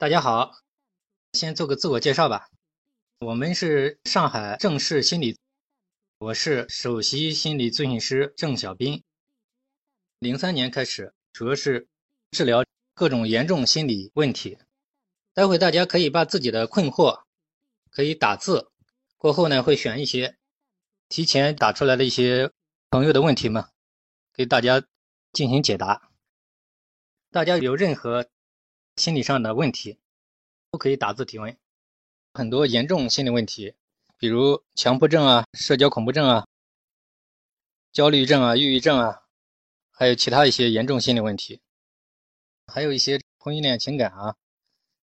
大家好，先做个自我介绍吧。我们是上海正视心理，我是首席心理咨询师郑小斌。零三年开始，主要是治疗各种严重心理问题。待会大家可以把自己的困惑可以打字，过后呢会选一些提前打出来的一些朋友的问题嘛，给大家进行解答。大家有任何心理上的问题，都可以打字提问。很多严重心理问题，比如强迫症啊、社交恐怖症啊、焦虑症啊、抑郁症啊，还有其他一些严重心理问题，还有一些婚姻恋情感啊、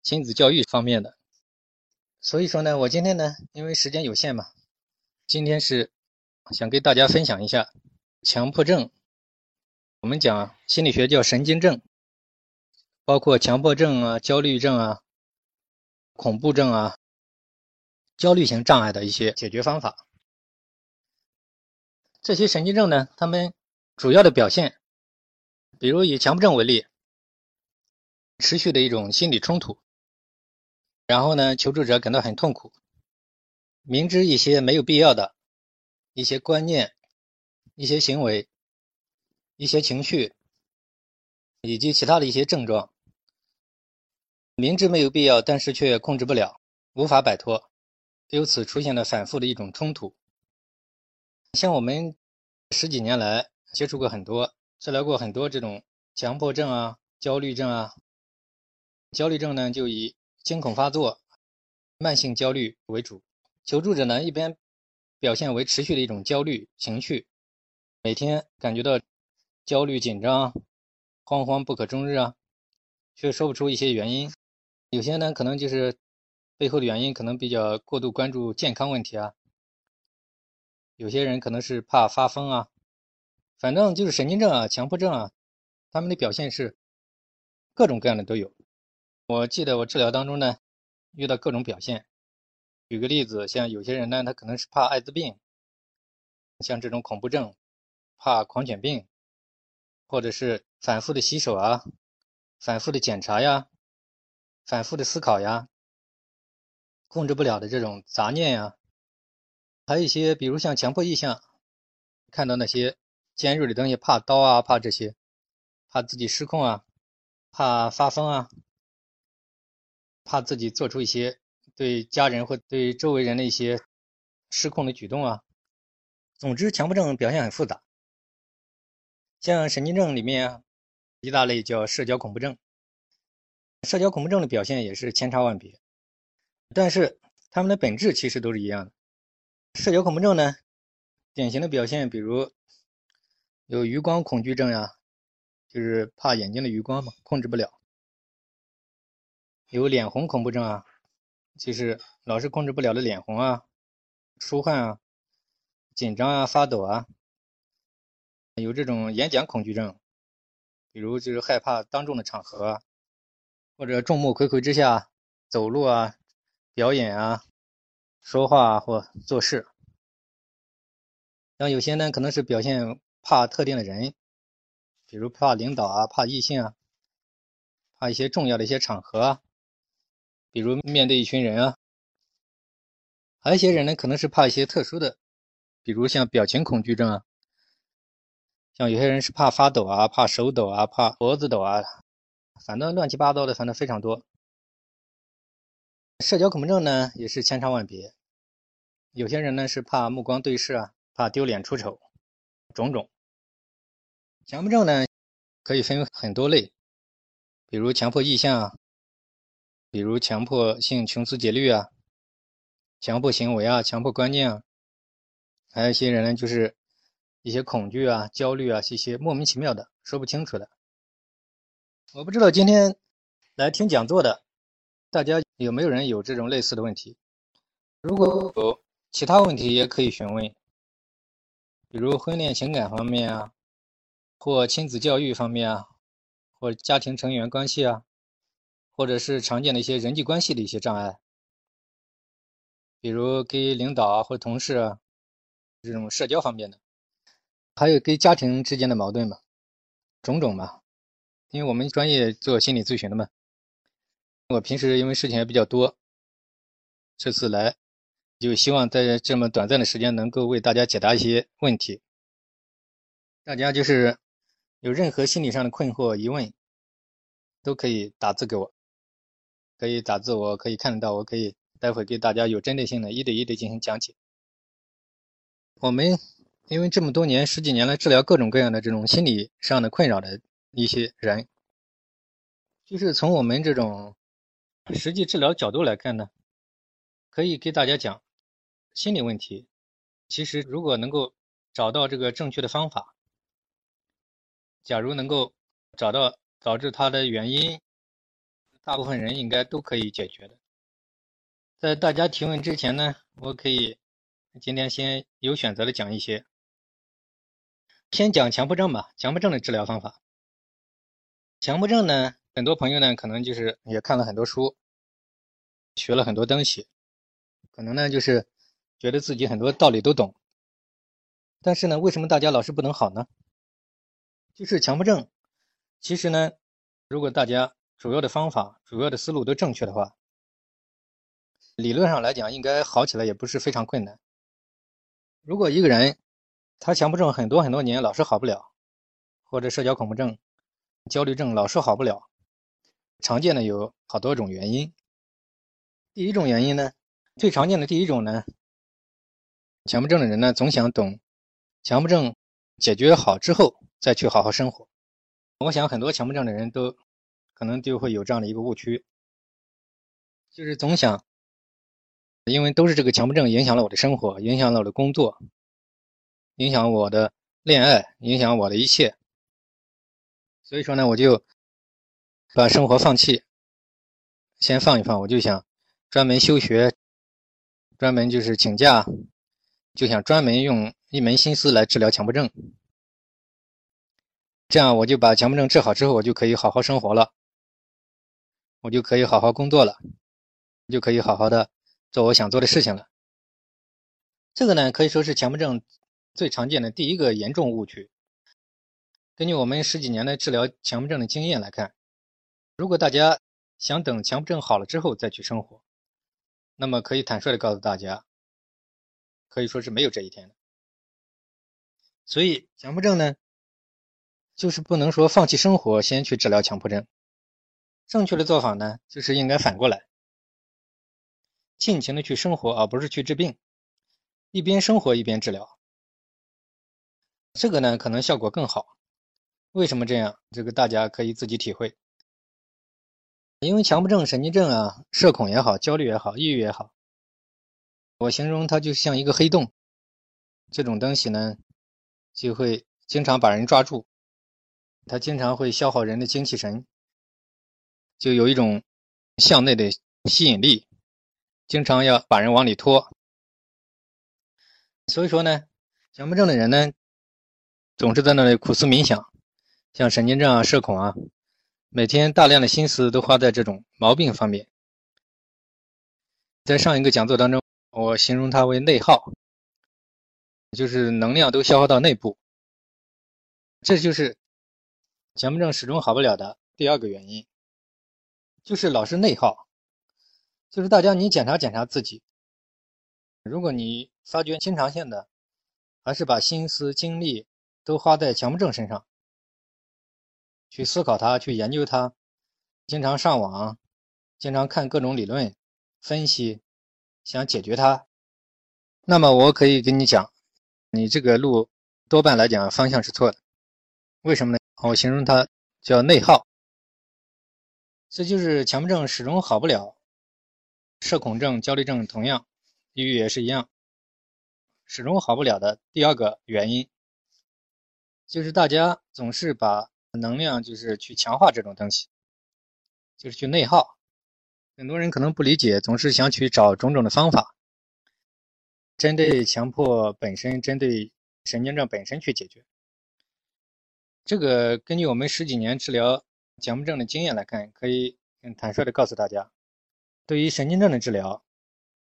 亲子教育方面的。所以说呢，我今天呢，因为时间有限嘛，今天是想跟大家分享一下强迫症。我们讲心理学叫神经症。包括强迫症啊、焦虑症啊、恐怖症啊、焦虑型障碍的一些解决方法。这些神经症呢，他们主要的表现，比如以强迫症为例，持续的一种心理冲突，然后呢，求助者感到很痛苦，明知一些没有必要的一些观念、一些行为、一些情绪，以及其他的一些症状。明知没有必要，但是却控制不了，无法摆脱，由此出现了反复的一种冲突。像我们十几年来接触过很多，治疗过很多这种强迫症啊、焦虑症啊。焦虑症呢，就以惊恐发作、慢性焦虑为主。求助者呢，一边表现为持续的一种焦虑情绪，每天感觉到焦虑紧张、惶惶不可终日啊，却说不出一些原因。有些呢，可能就是背后的原因，可能比较过度关注健康问题啊。有些人可能是怕发疯啊，反正就是神经症啊、强迫症啊，他们的表现是各种各样的都有。我记得我治疗当中呢，遇到各种表现。举个例子，像有些人呢，他可能是怕艾滋病，像这种恐怖症，怕狂犬病，或者是反复的洗手啊，反复的检查呀。反复的思考呀，控制不了的这种杂念呀，还有一些，比如像强迫意向，看到那些尖锐的东西，怕刀啊，怕这些，怕自己失控啊，怕发疯啊，怕自己做出一些对家人或对周围人的一些失控的举动啊。总之，强迫症表现很复杂。像神经症里面啊一大类叫社交恐怖症。社交恐怖症的表现也是千差万别，但是他们的本质其实都是一样的。社交恐怖症呢，典型的表现比如有余光恐惧症呀，就是怕眼睛的余光嘛，控制不了；有脸红恐怖症啊，就是老是控制不了的脸红啊、出汗啊、紧张啊、发抖啊；有这种演讲恐惧症，比如就是害怕当众的场合。或者众目睽睽之下走路啊、表演啊、说话或做事，像有些呢可能是表现怕特定的人，比如怕领导啊、怕异性啊、怕一些重要的一些场合啊，比如面对一群人啊。还有一些人呢可能是怕一些特殊的，比如像表情恐惧症啊，像有些人是怕发抖啊、怕手抖啊、怕脖子抖啊。反正乱七八糟的，反正非常多。社交恐怖症呢，也是千差万别。有些人呢是怕目光对视啊，怕丢脸出丑，种种。强迫症呢，可以分很多类，比如强迫意向啊，比如强迫性穷思竭虑啊，强迫行为啊，强迫观念啊。还有一些人呢，就是一些恐惧啊、焦虑啊，一些莫名其妙的、说不清楚的。我不知道今天来听讲座的大家有没有人有这种类似的问题？如果有其他问题，也可以询问，比如婚恋情感方面啊，或亲子教育方面啊，或家庭成员关系啊，或者是常见的一些人际关系的一些障碍，比如跟领导啊或同事啊这种社交方面的，还有跟家庭之间的矛盾嘛，种种嘛。因为我们专业做心理咨询的嘛，我平时因为事情也比较多，这次来就希望在这么短暂的时间能够为大家解答一些问题。大家就是有任何心理上的困惑、疑问，都可以打字给我，可以打字，我可以看得到，我可以待会给大家有针对性的一对一的进行讲解。我们因为这么多年十几年来治疗各种各样的这种心理上的困扰的一些人，就是从我们这种。实际治疗角度来看呢，可以给大家讲心理问题。其实如果能够找到这个正确的方法，假如能够找到导致它的原因，大部分人应该都可以解决的。在大家提问之前呢，我可以今天先有选择的讲一些，先讲强迫症吧。强迫症的治疗方法，强迫症呢？很多朋友呢，可能就是也看了很多书，学了很多东西，可能呢就是觉得自己很多道理都懂，但是呢，为什么大家老是不能好呢？就是强迫症，其实呢，如果大家主要的方法、主要的思路都正确的话，理论上来讲，应该好起来也不是非常困难。如果一个人他强迫症很多很多年老是好不了，或者社交恐怖症、焦虑症老是好不了。常见的有好多种原因。第一种原因呢，最常见的第一种呢，强迫症的人呢总想等强迫症解决好之后再去好好生活。我想很多强迫症的人都可能就会有这样的一个误区，就是总想，因为都是这个强迫症影响了我的生活，影响了我的工作，影响我的恋爱，影响我的一切，所以说呢，我就。把生活放弃，先放一放。我就想专门休学，专门就是请假，就想专门用一门心思来治疗强迫症。这样我就把强迫症治好之后，我就可以好好生活了，我就可以好好工作了，就可以好好的做我想做的事情了。这个呢，可以说是强迫症最常见的第一个严重误区。根据我们十几年的治疗强迫症的经验来看。如果大家想等强迫症好了之后再去生活，那么可以坦率的告诉大家，可以说是没有这一天的。所以强迫症呢，就是不能说放弃生活先去治疗强迫症，正确的做法呢，就是应该反过来，尽情的去生活，而不是去治病，一边生活一边治疗，这个呢可能效果更好。为什么这样？这个大家可以自己体会。因为强迫症、神经症啊，社恐也好，焦虑也好，抑郁也好，我形容它就像一个黑洞。这种东西呢，就会经常把人抓住，它经常会消耗人的精气神，就有一种向内的吸引力，经常要把人往里拖。所以说呢，强迫症的人呢，总是在那里苦思冥想，像神经症啊、社恐啊。每天大量的心思都花在这种毛病方面。在上一个讲座当中，我形容它为内耗，就是能量都消耗到内部。这就是强迫症始终好不了的第二个原因，就是老是内耗。就是大家你检查检查自己，如果你发觉经常性的还是把心思精力都花在强迫症身上。去思考它，去研究它，经常上网，经常看各种理论分析，想解决它。那么我可以跟你讲，你这个路多半来讲方向是错的。为什么呢？我形容它叫内耗。这就是强迫症始终好不了，社恐症、焦虑症同样，抑郁也是一样，始终好不了的第二个原因，就是大家总是把。能量就是去强化这种东西，就是去内耗。很多人可能不理解，总是想去找种种的方法，针对强迫本身，针对神经症本身去解决。这个根据我们十几年治疗强迫症的经验来看，可以很坦率的告诉大家，对于神经症的治疗，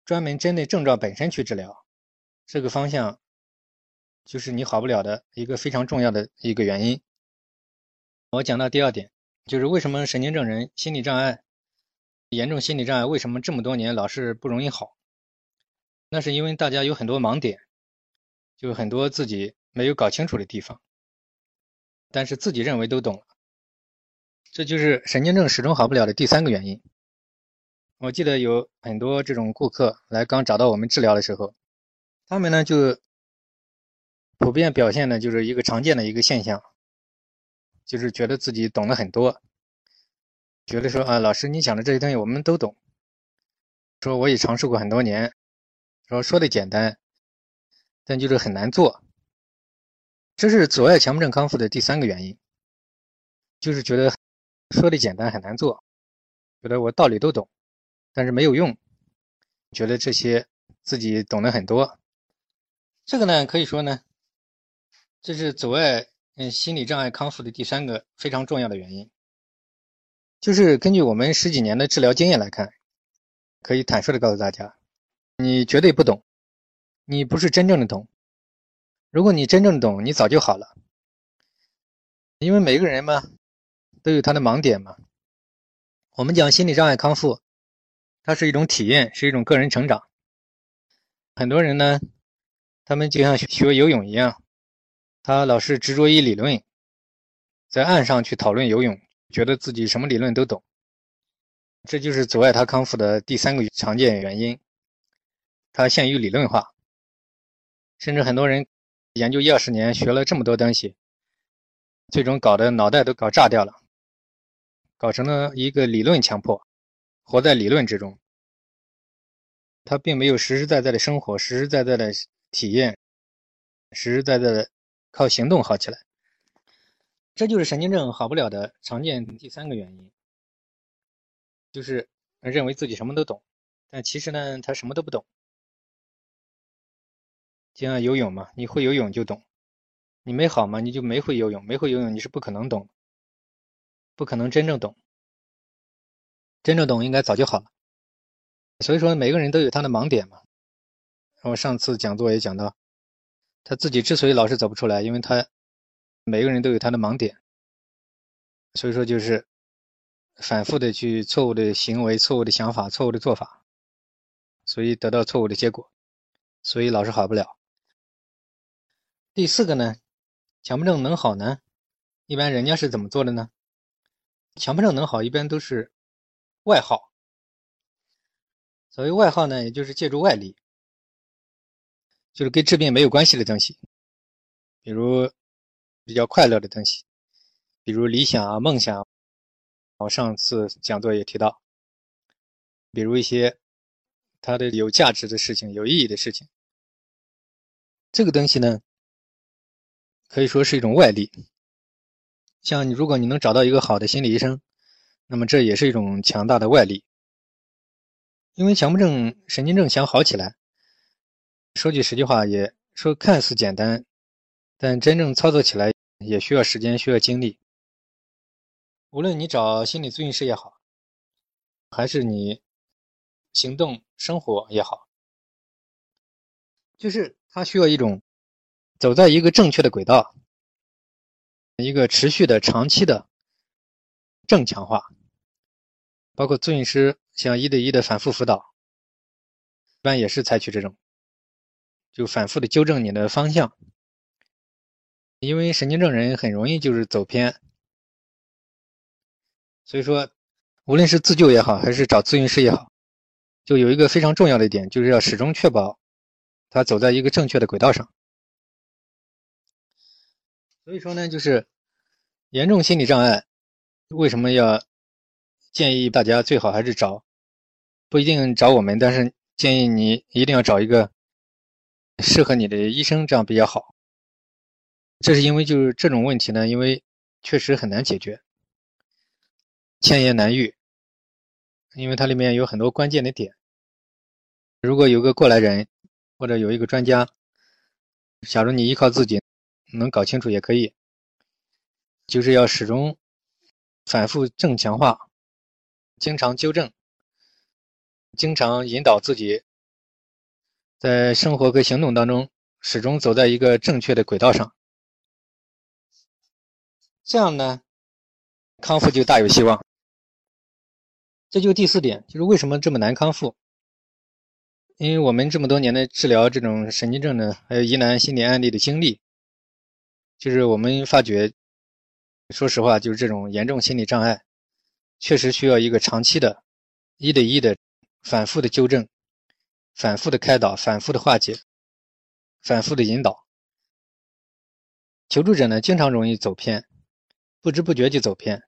专门针对症状本身去治疗，这个方向就是你好不了的一个非常重要的一个原因。我讲到第二点，就是为什么神经症人心理障碍严重心理障碍为什么这么多年老是不容易好？那是因为大家有很多盲点，就很多自己没有搞清楚的地方，但是自己认为都懂了，这就是神经症始终好不了的第三个原因。我记得有很多这种顾客来刚找到我们治疗的时候，他们呢就普遍表现的就是一个常见的一个现象，就是觉得自己懂了很多，觉得说啊，老师你讲的这些东西我们都懂，说我也尝试过很多年，说说的简单，但就是很难做，这是阻碍强迫症康复的第三个原因，就是觉得说的简单很难做，觉得我道理都懂。但是没有用，觉得这些自己懂得很多，这个呢可以说呢，这是阻碍嗯心理障碍康复的第三个非常重要的原因，就是根据我们十几年的治疗经验来看，可以坦率的告诉大家，你绝对不懂，你不是真正的懂，如果你真正懂，你早就好了，因为每个人嘛都有他的盲点嘛，我们讲心理障碍康复。它是一种体验，是一种个人成长。很多人呢，他们就像学游泳一样，他老是执着于理论，在岸上去讨论游泳，觉得自己什么理论都懂。这就是阻碍他康复的第三个常见原因。他限于理论化，甚至很多人研究一二十年，学了这么多东西，最终搞得脑袋都搞炸掉了，搞成了一个理论强迫。活在理论之中，他并没有实实在在的生活，实实在在的体验，实实在在的靠行动好起来。这就是神经症好不了的常见第三个原因，就是认为自己什么都懂，但其实呢，他什么都不懂。就像游泳嘛，你会游泳就懂，你没好嘛，你就没会游泳，没会游泳你是不可能懂，不可能真正懂。真正懂应该早就好了，所以说每个人都有他的盲点嘛。我上次讲座也讲到，他自己之所以老是走不出来，因为他每个人都有他的盲点，所以说就是反复的去错误的行为、错误的想法、错误的做法，所以得到错误的结果，所以老是好不了。第四个呢，强迫症能好呢？一般人家是怎么做的呢？强迫症能好，一般都是。外耗，所谓外耗呢，也就是借助外力，就是跟治病没有关系的东西，比如比较快乐的东西，比如理想啊、梦想。我上次讲座也提到，比如一些它的有价值的事情、有意义的事情，这个东西呢，可以说是一种外力。像你，如果你能找到一个好的心理医生。那么这也是一种强大的外力，因为强迫症、神经症想好起来，说句实际话，也说看似简单，但真正操作起来也需要时间、需要精力。无论你找心理咨询师也好，还是你行动生活也好，就是它需要一种走在一个正确的轨道，一个持续的、长期的正强化。包括咨询师像一对一的反复辅导，一般也是采取这种，就反复的纠正你的方向。因为神经症人很容易就是走偏，所以说，无论是自救也好，还是找咨询师也好，就有一个非常重要的一点，就是要始终确保他走在一个正确的轨道上。所以说呢，就是严重心理障碍为什么要？建议大家最好还是找，不一定找我们，但是建议你一定要找一个适合你的医生，这样比较好。这是因为就是这种问题呢，因为确实很难解决，千言难愈，因为它里面有很多关键的点。如果有个过来人或者有一个专家，假如你依靠自己能搞清楚也可以，就是要始终反复正强化。经常纠正，经常引导自己，在生活和行动当中始终走在一个正确的轨道上，这样呢，康复就大有希望。这就第四点，就是为什么这么难康复？因为我们这么多年的治疗这种神经症的，还有疑难心理案例的经历，就是我们发觉，说实话，就是这种严重心理障碍，确实需要一个长期的、一对一的、反复的纠正、反复的开导、反复的化解、反复的引导。求助者呢，经常容易走偏，不知不觉就走偏，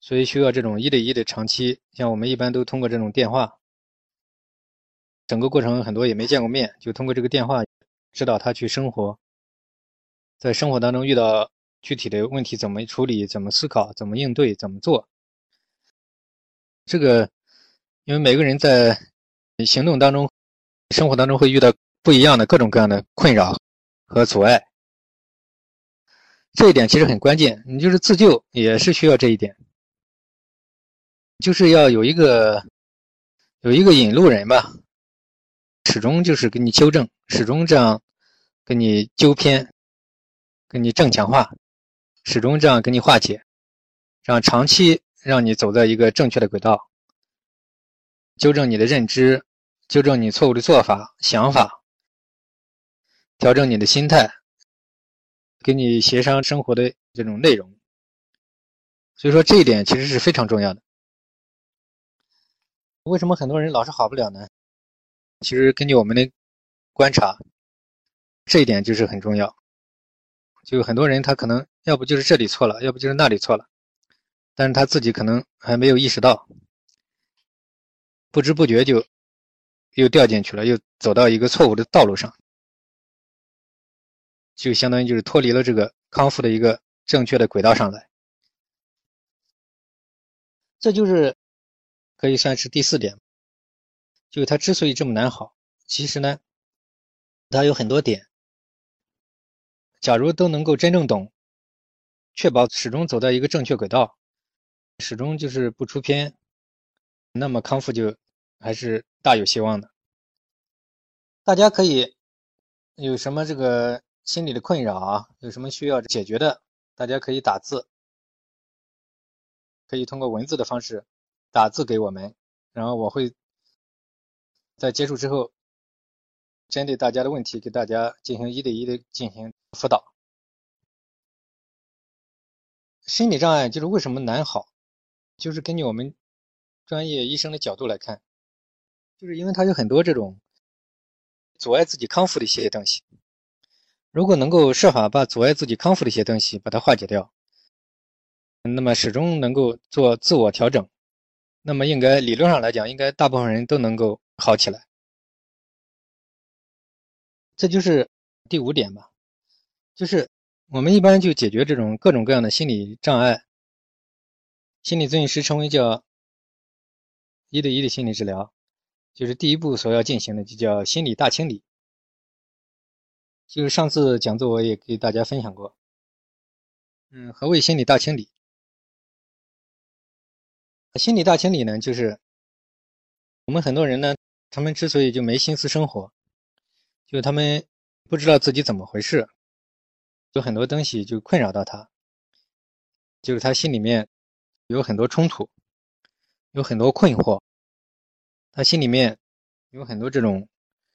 所以需要这种一对一的长期。像我们一般都通过这种电话。整个过程很多也没见过面，就通过这个电话指导他去生活，在生活当中遇到具体的问题怎么处理、怎么思考、怎么应对、怎么做。这个因为每个人在行动当中、生活当中会遇到不一样的各种各样的困扰和阻碍，这一点其实很关键。你就是自救也是需要这一点，就是要有一个有一个引路人吧。始终就是给你纠正，始终这样给你纠偏，给你正强化，始终这样给你化解，让长期让你走在一个正确的轨道，纠正你的认知，纠正你错误的做法、想法，调整你的心态，给你协商生活的这种内容。所以说这一点其实是非常重要的。为什么很多人老是好不了呢？其实根据我们的观察，这一点就是很重要。就很多人他可能要不就是这里错了，要不就是那里错了，但是他自己可能还没有意识到，不知不觉就又掉进去了，又走到一个错误的道路上，就相当于就是脱离了这个康复的一个正确的轨道上来。这就是可以算是第四点。就是它之所以这么难好，其实呢，它有很多点。假如都能够真正懂，确保始终走在一个正确轨道，始终就是不出偏，那么康复就还是大有希望的。大家可以有什么这个心理的困扰啊，有什么需要解决的，大家可以打字，可以通过文字的方式打字给我们，然后我会。在结束之后，针对大家的问题，给大家进行一对一的进行辅导。心理障碍就是为什么难好，就是根据我们专业医生的角度来看，就是因为他有很多这种阻碍自己康复的一些东西。如果能够设法把阻碍自己康复的一些东西把它化解掉，那么始终能够做自我调整，那么应该理论上来讲，应该大部分人都能够。好起来，这就是第五点吧。就是我们一般就解决这种各种各样的心理障碍，心理咨询师称为叫一对一的心理治疗，就是第一步所要进行的就叫心理大清理。就是上次讲座我也给大家分享过，嗯，何谓心理大清理？心理大清理呢，就是我们很多人呢。他们之所以就没心思生活，就他们不知道自己怎么回事，有很多东西就困扰到他，就是他心里面有很多冲突，有很多困惑，他心里面有很多这种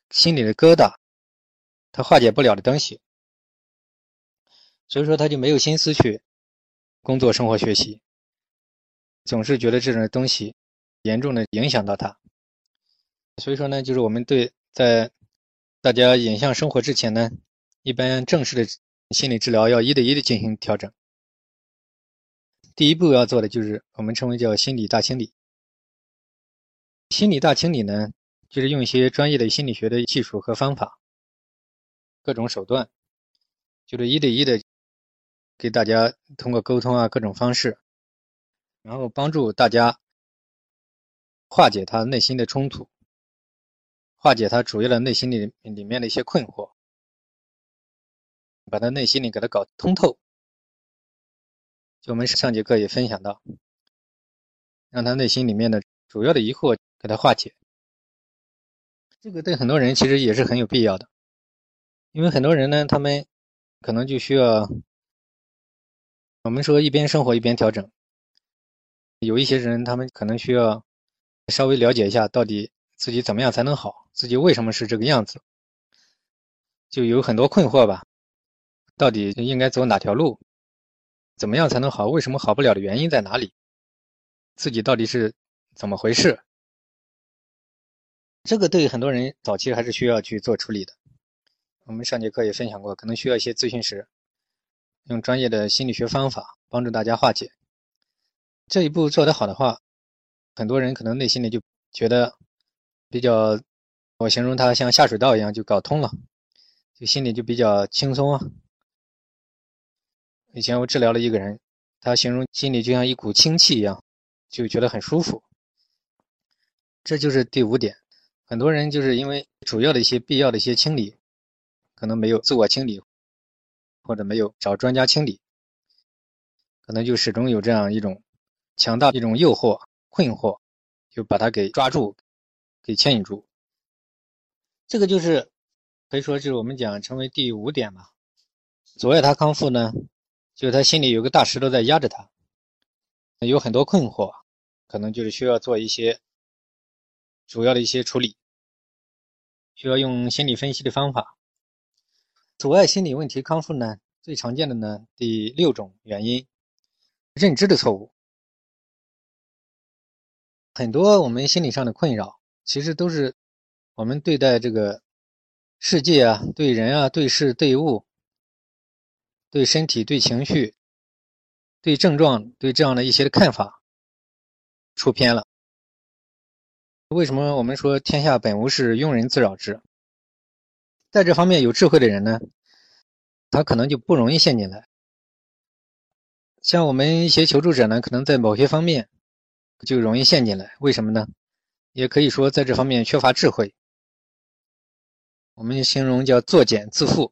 心里的疙瘩，他化解不了的东西，所以说他就没有心思去工作、生活、学习，总是觉得这种东西严重的影响到他。所以说呢，就是我们对在大家影像生活之前呢，一般正式的心理治疗要一对一的进行调整。第一步要做的就是我们称为叫心理大清理。心理大清理呢，就是用一些专业的心理学的技术和方法，各种手段，就是一对一的给大家通过沟通啊各种方式，然后帮助大家化解他内心的冲突。化解他主要的内心里里面的一些困惑，把他内心里给他搞通透。就我们上节课也分享到，让他内心里面的主要的疑惑给他化解。这个对很多人其实也是很有必要的，因为很多人呢，他们可能就需要我们说一边生活一边调整。有一些人，他们可能需要稍微了解一下到底自己怎么样才能好，自己为什么是这个样子，就有很多困惑吧。到底应该走哪条路？怎么样才能好？为什么好不了的原因在哪里？自己到底是怎么回事？这个对很多人早期还是需要去做处理的。我们上节课也分享过，可能需要一些咨询师用专业的心理学方法帮助大家化解。这一步做得好的话，很多人可能内心里就觉得比较，我形容它像下水道一样就搞通了，就心里就比较轻松啊。以前我治疗了一个人，他形容心里就像一股清气一样，就觉得很舒服。这就是第五点，很多人就是因为主要的一些必要的一些清理，可能没有自我清理，或者没有找专家清理，可能就始终有这样一种强大的一种诱惑、困惑，就把他给抓住，给牵引住。这个就是可以说就是我们讲成为第五点吧。阻碍他康复呢？就是他心里有个大石头在压着他，有很多困惑，可能就是需要做一些主要的一些处理，需要用心理分析的方法。阻碍心理问题康复呢，最常见的呢，第六种原因，认知的错误。很多我们心理上的困扰，其实都是我们对待这个世界啊、对人啊、对事对物。对身体、对情绪、对症状、对这样的一些的看法出偏了。为什么我们说天下本无事，庸人自扰之？在这方面有智慧的人呢，他可能就不容易陷进来。像我们一些求助者呢，可能在某些方面就容易陷进来。为什么呢？也可以说在这方面缺乏智慧。我们形容叫作茧自缚。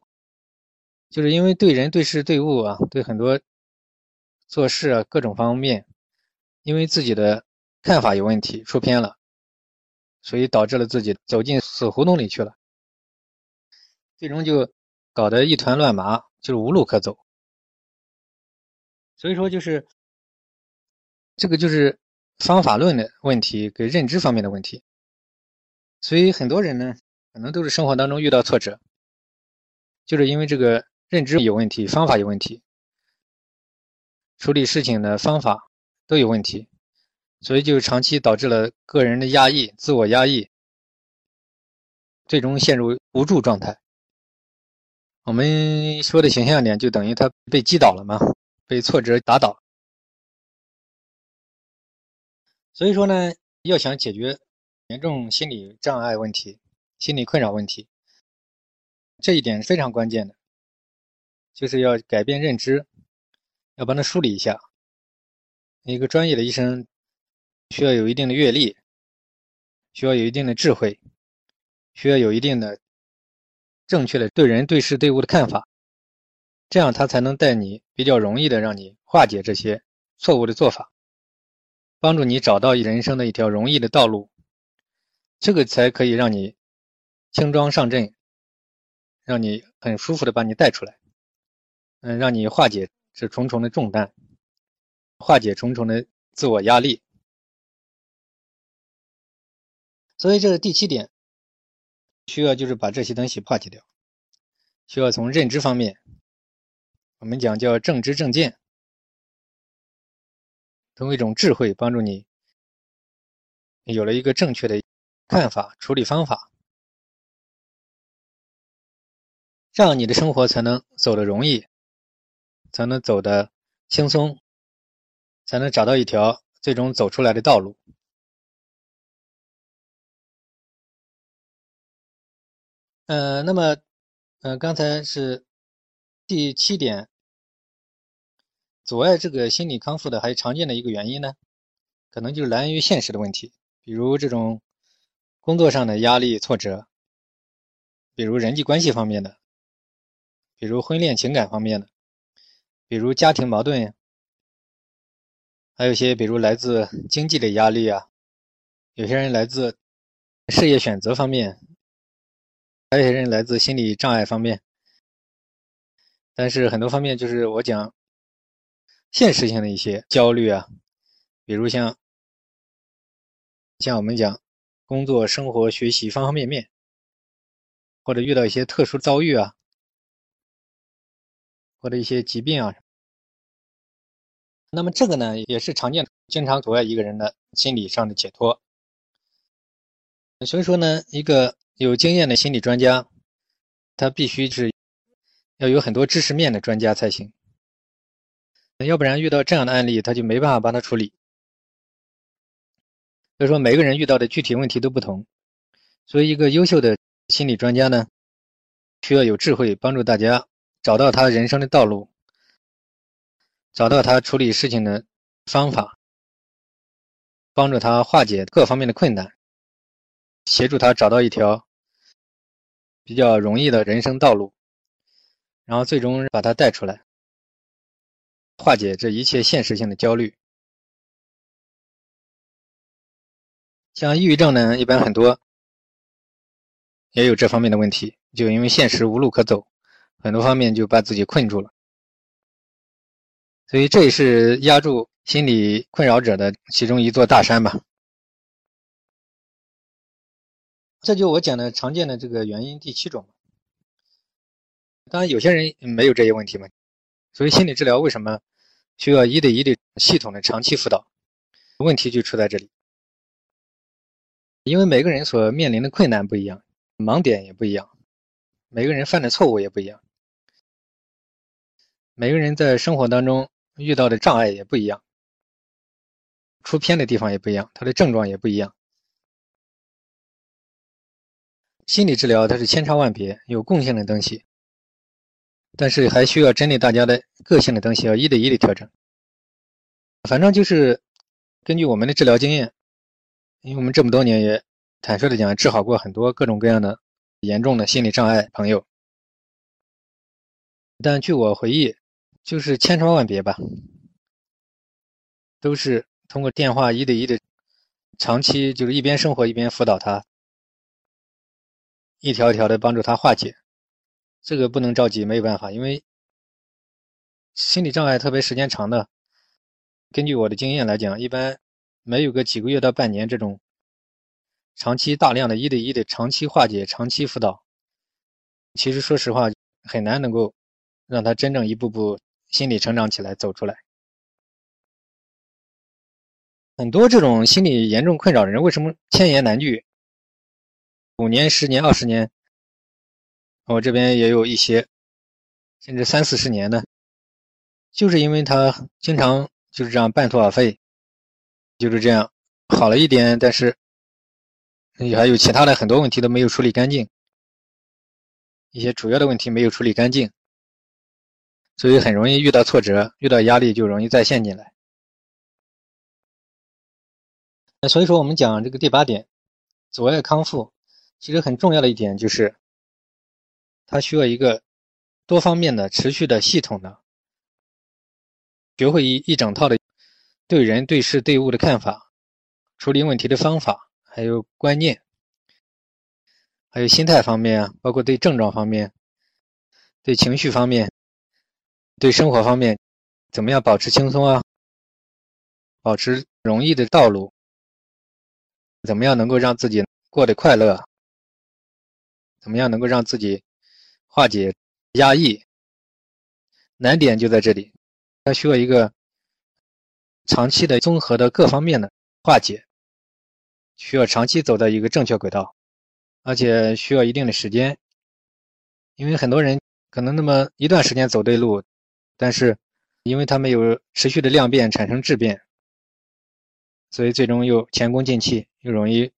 就是因为对人对事对物啊，对很多做事啊各种方面，因为自己的看法有问题出偏了，所以导致了自己走进死胡同里去了，最终就搞得一团乱麻，就是无路可走。所以说，就是这个就是方法论的问题跟认知方面的问题。所以很多人呢，可能都是生活当中遇到挫折，就是因为这个。认知有问题，方法有问题，处理事情的方法都有问题，所以就长期导致了个人的压抑、自我压抑，最终陷入无助状态。我们说的形象点，就等于他被击倒了嘛，被挫折打倒。所以说呢，要想解决严重心理障碍问题、心理困扰问题，这一点是非常关键的。就是要改变认知，要帮他梳理一下。一个专业的医生需要有一定的阅历，需要有一定的智慧，需要有一定的正确的对人对事对物的看法，这样他才能带你比较容易的让你化解这些错误的做法，帮助你找到人生的一条容易的道路，这个才可以让你轻装上阵，让你很舒服的把你带出来。嗯，让你化解这重重的重担，化解重重的自我压力。所以这是第七点，需要就是把这些东西化解掉，需要从认知方面，我们讲叫正知正见，通过一种智慧帮助你有了一个正确的看法、处理方法，这样你的生活才能走得容易。才能走得轻松，才能找到一条最终走出来的道路。呃，那么，呃，刚才是第七点，阻碍这个心理康复的还常见的一个原因呢，可能就是来源于现实的问题，比如这种工作上的压力挫折，比如人际关系方面的，比如婚恋情感方面的。比如家庭矛盾，还有些比如来自经济的压力啊，有些人来自事业选择方面，还有些人来自心理障碍方面。但是很多方面就是我讲现实性的一些焦虑啊，比如像像我们讲工作、生活、学习方方面面，或者遇到一些特殊遭遇啊，或者一些疾病啊，那么这个呢，也是常见的，经常阻碍一个人的心理上的解脱。所以说呢，一个有经验的心理专家，他必须是要有很多知识面的专家才行，要不然遇到这样的案例，他就没办法帮他处理。所以说，每个人遇到的具体问题都不同，所以一个优秀的心理专家呢，需要有智慧，帮助大家找到他人生的道路，找到他处理事情的方法，帮助他化解各方面的困难。协助他找到一条比较容易的人生道路，然后最终把他带出来，化解这一切现实性的焦虑。像抑郁症呢，一般很多也有这方面的问题，就因为现实无路可走，很多方面就把自己困住了。所以这也是压住心理困扰者的其中一座大山吧。这就我讲的常见的这个原因第七种。当然，有些人没有这些问题嘛，所以心理治疗为什么需要一对一的系统的长期辅导？问题就出在这里，因为每个人所面临的困难不一样，盲点也不一样，每个人犯的错误也不一样，每个人在生活当中遇到的障碍也不一样，出偏的地方也不一样，他的症状也不一样。心理治疗它是千差万别，有共性的东西，但是还需要针对大家的个性的东西，要一对一的调整。反正就是根据我们的治疗经验，因为我们这么多年也坦率的讲，治好过很多各种各样的严重的心理障碍朋友。但据我回忆，就是千差万别吧，都是通过电话一对一的长期，就是一边生活一边辅导他。一条一条的帮助他化解，这个不能着急，没有办法，因为心理障碍特别时间长的，根据我的经验来讲，一般没有个几个月到半年这种长期大量的一对一的长期化解、长期辅导，其实说实话很难能够让他真正一步步心理成长起来、走出来。很多这种心理严重困扰的人，为什么千言难句？五年、十年、二十年，我这边也有一些，甚至三四十年的，就是因为他经常就是这样半途而废，就是这样好了一点，但是还有其他的很多问题都没有处理干净，一些主要的问题没有处理干净，所以很容易遇到挫折、遇到压力就容易再陷进来。所以说，我们讲这个第八点，阻碍康复。其实很重要的一点就是，他需要一个多方面的、持续的、系统的，学会一一整套的对人、对事、对物的看法，处理问题的方法，还有观念，还有心态方面啊，包括对症状方面、对情绪方面、对生活方面，怎么样保持轻松啊，保持容易的道路，怎么样能够让自己过得快乐？怎么样能够让自己化解压抑？难点就在这里，它需要一个长期的综合的各方面的化解，需要长期走到一个正确轨道，而且需要一定的时间。因为很多人可能那么一段时间走对路，但是因为他没有持续的量变产生质变，所以最终又前功尽弃，又容易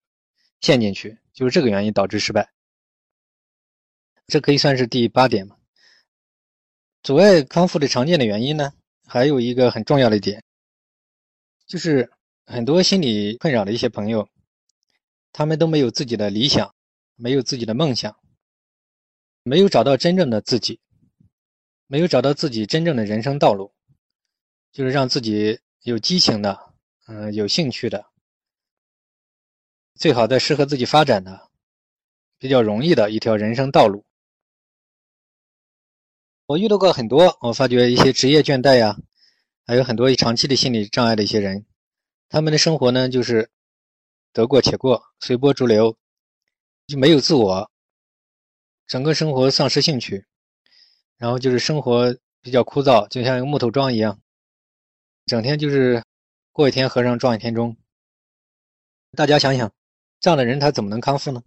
陷进去，就是这个原因导致失败。这可以算是第八点嘛？阻碍康复的常见的原因呢，还有一个很重要的一点，就是很多心理困扰的一些朋友，他们都没有自己的理想，没有自己的梦想，没有找到真正的自己，没有找到自己真正的人生道路，就是让自己有激情的，嗯，有兴趣的，最好在适合自己发展的，比较容易的一条人生道路。我遇到过很多，我发觉一些职业倦怠呀，还有很多长期的心理障碍的一些人，他们的生活呢，就是得过且过，随波逐流，就没有自我，整个生活丧失兴趣，然后就是生活比较枯燥，就像一个木头桩一样，整天就是过一天和尚撞一天钟。大家想想，这样的人他怎么能康复呢？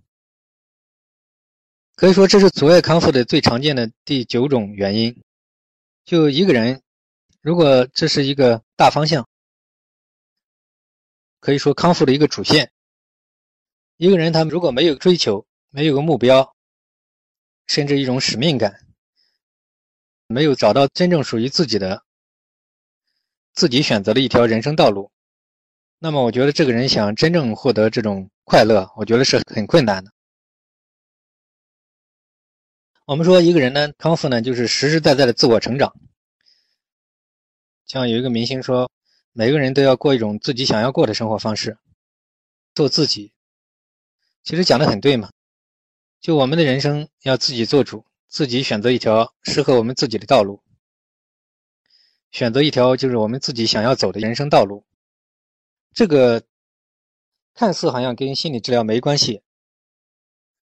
可以说，这是阻碍康复的最常见的第九种原因。就一个人，如果这是一个大方向。可以说康复的一个主线。一个人他如果没有追求，没有个目标，甚至一种使命感，没有找到真正属于自己的、自己选择的一条人生道路，那么我觉得这个人想真正获得这种快乐，我觉得是很困难的。我们说一个人呢，康复呢，就是实实在在的自我成长。像有一个明星说。每个人都要过一种自己想要过的生活方式，做自己。其实讲的很对嘛，就我们的人生要自己做主，自己选择一条适合我们自己的道路，选择一条就是我们自己想要走的人生道路。这个看似好像跟心理治疗没关系，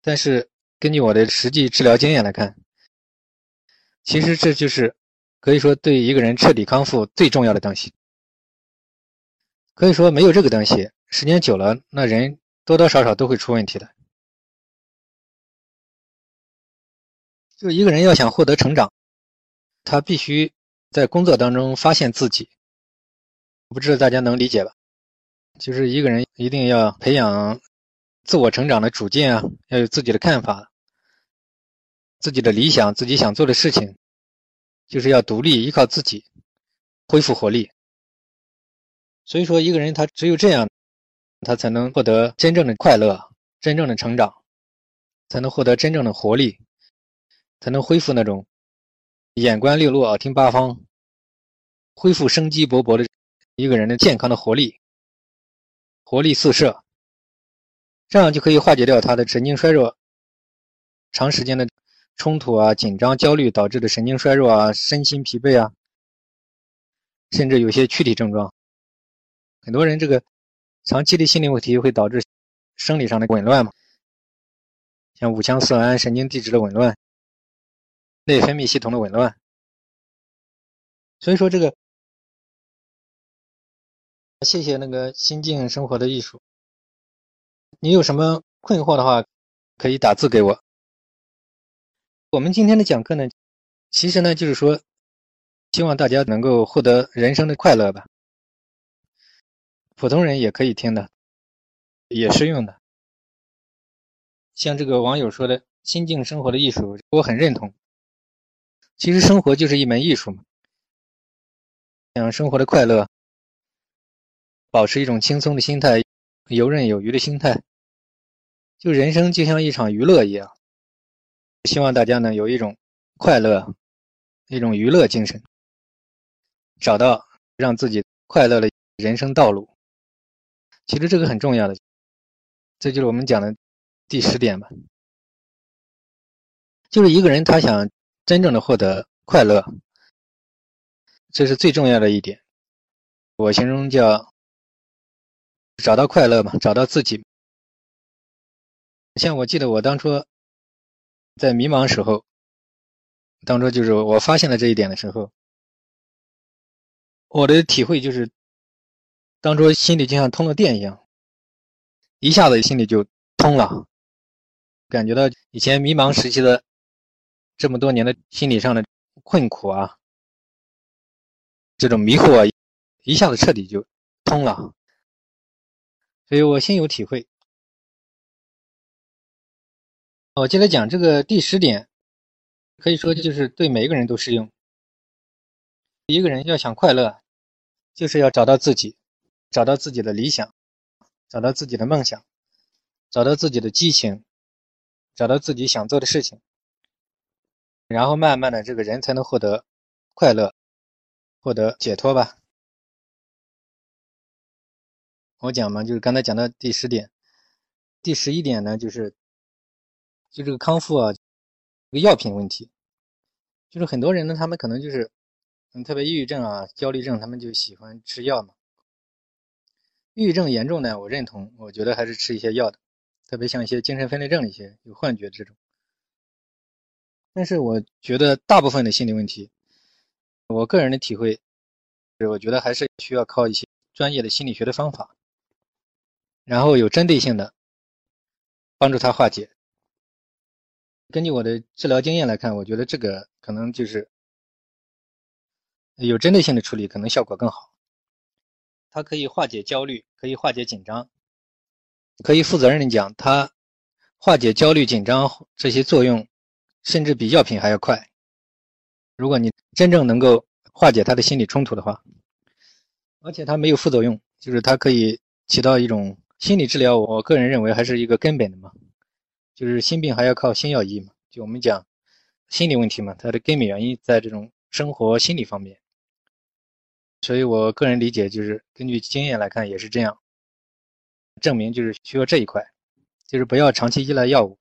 但是根据我的实际治疗经验来看，其实这就是可以说对一个人彻底康复最重要的东西。可以说，没有这个东西，时间久了，那人多多少少都会出问题的。就一个人要想获得成长，他必须在工作当中发现自己。我不知道大家能理解吧？就是一个人一定要培养自我成长的主见啊，要有自己的看法、自己的理想、自己想做的事情，就是要独立依靠自己，恢复活力。所以说，一个人他只有这样，他才能获得真正的快乐、真正的成长，才能获得真正的活力，才能恢复那种眼观六路、耳听八方，恢复生机勃勃的一个人的健康的活力，活力四射，这样就可以化解掉他的神经衰弱、长时间的冲突啊、紧张、焦虑导致的神经衰弱啊、身心疲惫啊，甚至有些躯体症状。很多人这个长期的心理问题会导致生理上的紊乱嘛，像五羟色胺、神经递质的紊乱、内分泌系统的紊乱。所以说这个，谢谢那个心境生活的艺术。你有什么困惑的话，可以打字给我。我们今天的讲课呢，其实呢就是说，希望大家能够获得人生的快乐吧。普通人也可以听的，也适用的。像这个网友说的“心境生活的艺术”，我很认同。其实生活就是一门艺术嘛，想生活的快乐，保持一种轻松的心态，游刃有余的心态，就人生就像一场娱乐一样。希望大家呢有一种快乐，一种娱乐精神，找到让自己快乐的人生道路。其实这个很重要的，这就是我们讲的第十点吧，就是一个人他想真正的获得快乐，这是最重要的一点。我形容叫找到快乐嘛，找到自己。像我记得我当初在迷茫时候，当初就是我发现了这一点的时候，我的体会就是。当初心里就像通了电一样，一下子心里就通了，感觉到以前迷茫时期的这么多年的心理上的困苦啊，这种迷惑啊，一下子彻底就通了，所以我心有体会。我接着讲这个第十点，可以说就是对每一个人都适用。一个人要想快乐，就是要找到自己。找到自己的理想，找到自己的梦想，找到自己的激情，找到自己想做的事情，然后慢慢的，这个人才能获得快乐，获得解脱吧。我讲嘛，就是刚才讲到第十点，第十一点呢，就是就这个康复啊，这个药品问题，就是很多人呢，他们可能就是嗯，特别抑郁症啊、焦虑症，他们就喜欢吃药嘛。抑郁症严重呢，我认同，我觉得还是吃一些药的，特别像一些精神分裂症一些有幻觉这种。但是我觉得大部分的心理问题，我个人的体会，我觉得还是需要靠一些专业的心理学的方法，然后有针对性的帮助他化解。根据我的治疗经验来看，我觉得这个可能就是有针对性的处理，可能效果更好。它可以化解焦虑，可以化解紧张，可以负责任的讲，它化解焦虑、紧张这些作用。甚至比药品还要快。如果你真正能够化解他的心理冲突的话，而且它没有副作用，就是它可以起到一种心理治疗。我个人认为还是一个根本的嘛，就是心病还要靠心药医嘛。就我们讲心理问题嘛，它的根本原因在这种生活心理方面。所以我个人理解就是根据经验来看也是这样，证明就是需要这一块，就是不要长期依赖药物。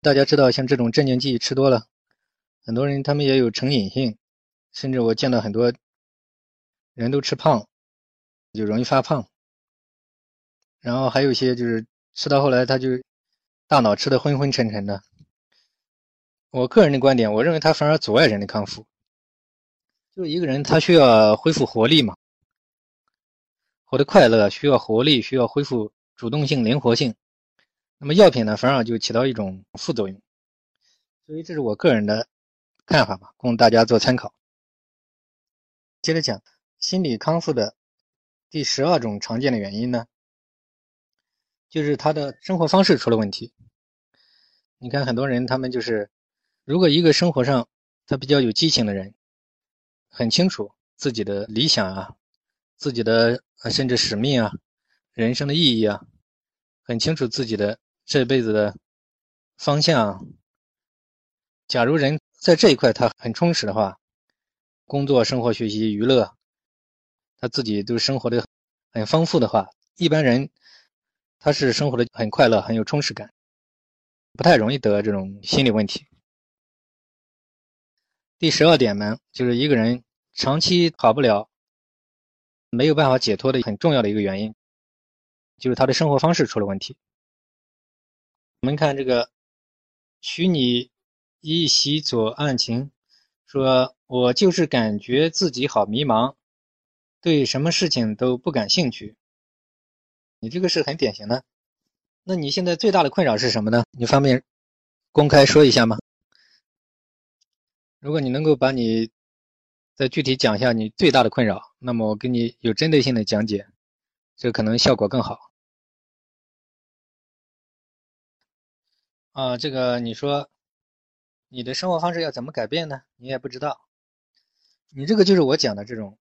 大家知道，像这种镇静剂吃多了，很多人他们也有成瘾性，甚至我见到很多人都吃胖，就容易发胖。然后还有一些就是吃到后来，他就大脑吃的昏昏沉沉的。我个人的观点，我认为它反而阻碍人的康复。就是一个人他需要恢复活力嘛，活得快乐，需要活力，需要恢复主动性、灵活性。那么药品呢，反而就起到一种副作用，所以这是我个人的看法吧，供大家做参考。接着讲心理康复的第十二种常见的原因呢，就是他的生活方式出了问题。你看很多人，他们就是如果一个生活上他比较有激情的人，很清楚自己的理想啊，自己的甚至使命啊，人生的意义啊，很清楚自己的。这辈子的方向，假如人在这一块他很充实的话，工作、生活、学习、娱乐，他自己都生活的很丰富的话，一般人他是生活的很快乐、很有充实感，不太容易得这种心理问题。第十二点呢，就是一个人长期好不了，没有办法解脱的很重要的一个原因，就是他的生活方式出了问题。我们看这个虚拟一席左案情，说我就是感觉自己好迷茫，对什么事情都不感兴趣。你这个是很典型的。那你现在最大的困扰是什么呢？你方便公开说一下吗？如果你能够把你再具体讲一下你最大的困扰，那么我给你有针对性的讲解，这可能效果更好。啊，这个你说，你的生活方式要怎么改变呢？你也不知道。你这个就是我讲的这种，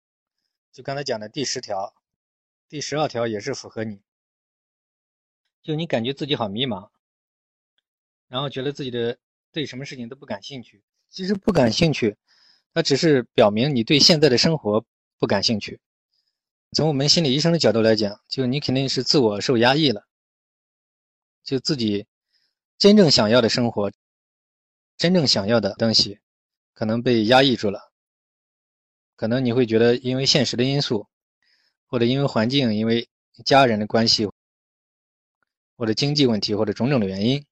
就刚才讲的第十条、第十二条也是符合你。就你感觉自己好迷茫，然后觉得自己的对什么事情都不感兴趣。其实不感兴趣，它只是表明你对现在的生活不感兴趣。从我们心理医生的角度来讲，就你肯定是自我受压抑了，就自己。真正想要的生活，真正想要的东西，可能被压抑住了。可能你会觉得，因为现实的因素，或者因为环境、因为家人的关系，或者经济问题，或者种种的原因。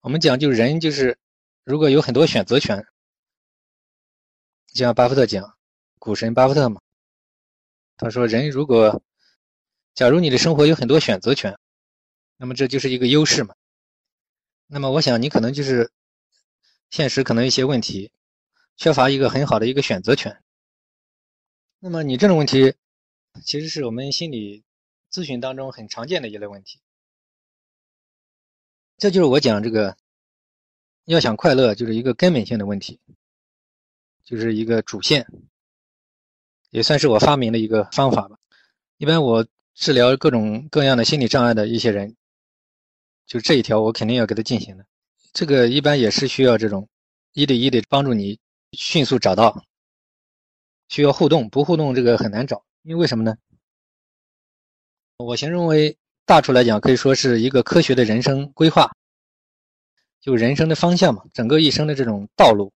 我们讲，就人就是，如果有很多选择权，就像巴菲特讲，股神巴菲特嘛，他说，人如果，假如你的生活有很多选择权，那么这就是一个优势嘛。那么我想你可能就是现实可能一些问题，缺乏一个很好的一个选择权。那么你这种问题，其实是我们心理咨询当中很常见的一类问题。这就是我讲这个，要想快乐，就是一个根本性的问题，就是一个主线，也算是我发明的一个方法吧。一般我治疗各种各样的心理障碍的一些人。就这一条，我肯定要给他进行的。这个一般也是需要这种一对一的帮助，你迅速找到。需要互动，不互动这个很难找。因为为什么呢？我形容为大处来讲，可以说是一个科学的人生规划，就人生的方向嘛，整个一生的这种道路。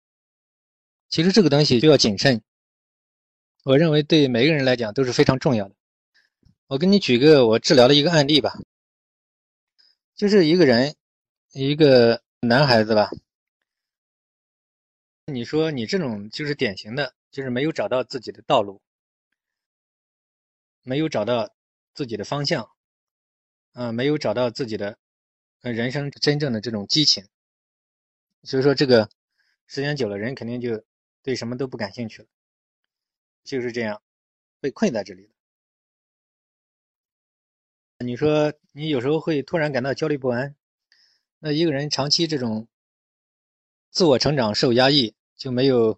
其实这个东西就要谨慎。我认为对每个人来讲都是非常重要的。我给你举个我治疗的一个案例吧，就是一个人，一个男孩子吧。你说你这种就是典型的，就是没有找到自己的道路，没有找到自己的方向，嗯，没有找到自己的人生真正的这种激情。所以说，这个时间久了，人肯定就对什么都不感兴趣了，就是这样被困在这里的。你说你有时候会突然感到焦虑不安，那一个人长期这种自我成长受压抑，就没有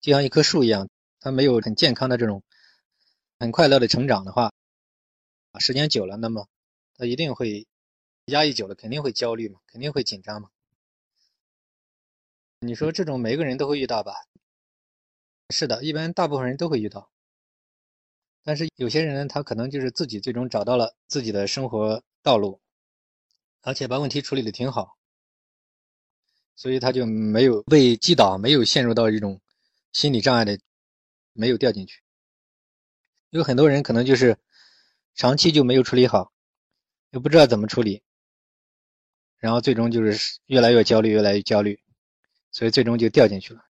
就像一棵树一样，他没有很健康的这种很快乐的成长的话，时间久了，那么他一定会压抑久了，肯定会焦虑嘛，肯定会紧张嘛。你说这种每个人都会遇到吧？是的，一般大部分人都会遇到。但是有些人呢，他可能就是自己最终找到了自己的生活道路，而且把问题处理的挺好，所以他就没有被击倒，没有陷入到一种心理障碍的，没有掉进去。有很多人可能就是长期就没有处理好，又不知道怎么处理，然后最终就是越来越焦虑，越来越焦虑，所以最终就掉进去了，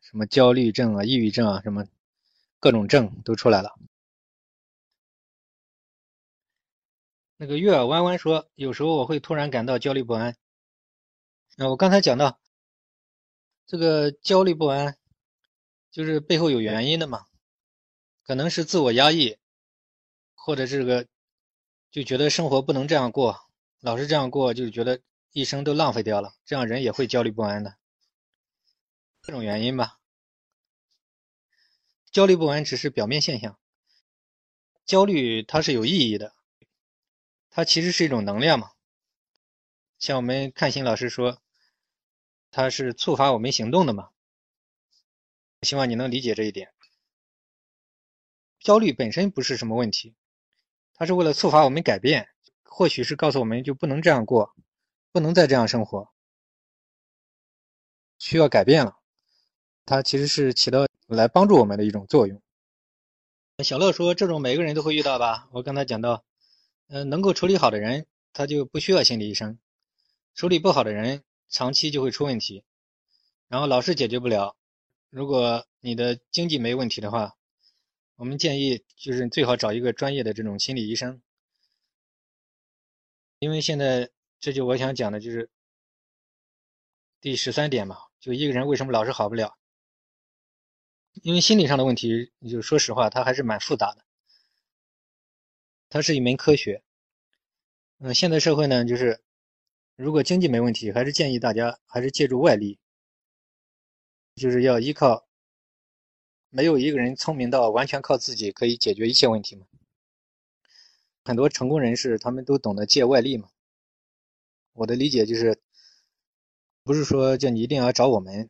什么焦虑症啊、抑郁症啊什么。各种症都出来了。那个月儿弯弯说，有时候我会突然感到焦虑不安。那我刚才讲到，这个焦虑不安，就是背后有原因的嘛，可能是自我压抑，或者这个就觉得生活不能这样过，老是这样过，就觉得一生都浪费掉了，这样人也会焦虑不安的，这种原因吧。焦虑不安只是表面现象，焦虑它是有意义的，它其实是一种能量嘛。像我们看心老师说，它是触发我们行动的嘛。希望你能理解这一点。焦虑本身不是什么问题，它是为了促发我们改变，或许是告诉我们就不能这样过，不能再这样生活，需要改变了。它其实是起到。来帮助我们的一种作用。小乐说：“这种每个人都会遇到吧？”我刚才讲到，嗯，能够处理好的人，他就不需要心理医生；处理不好的人，长期就会出问题，然后老是解决不了。如果你的经济没问题的话，我们建议就是最好找一个专业的这种心理医生，因为现在这就我想讲的就是第十三点嘛，就一个人为什么老是好不了？因为心理上的问题，就说实话，它还是蛮复杂的。它是一门科学。嗯，现在社会呢，就是如果经济没问题，还是建议大家还是借助外力，就是要依靠。没有一个人聪明到完全靠自己可以解决一切问题嘛。很多成功人士他们都懂得借外力嘛。我的理解就是，不是说叫你一定要找我们。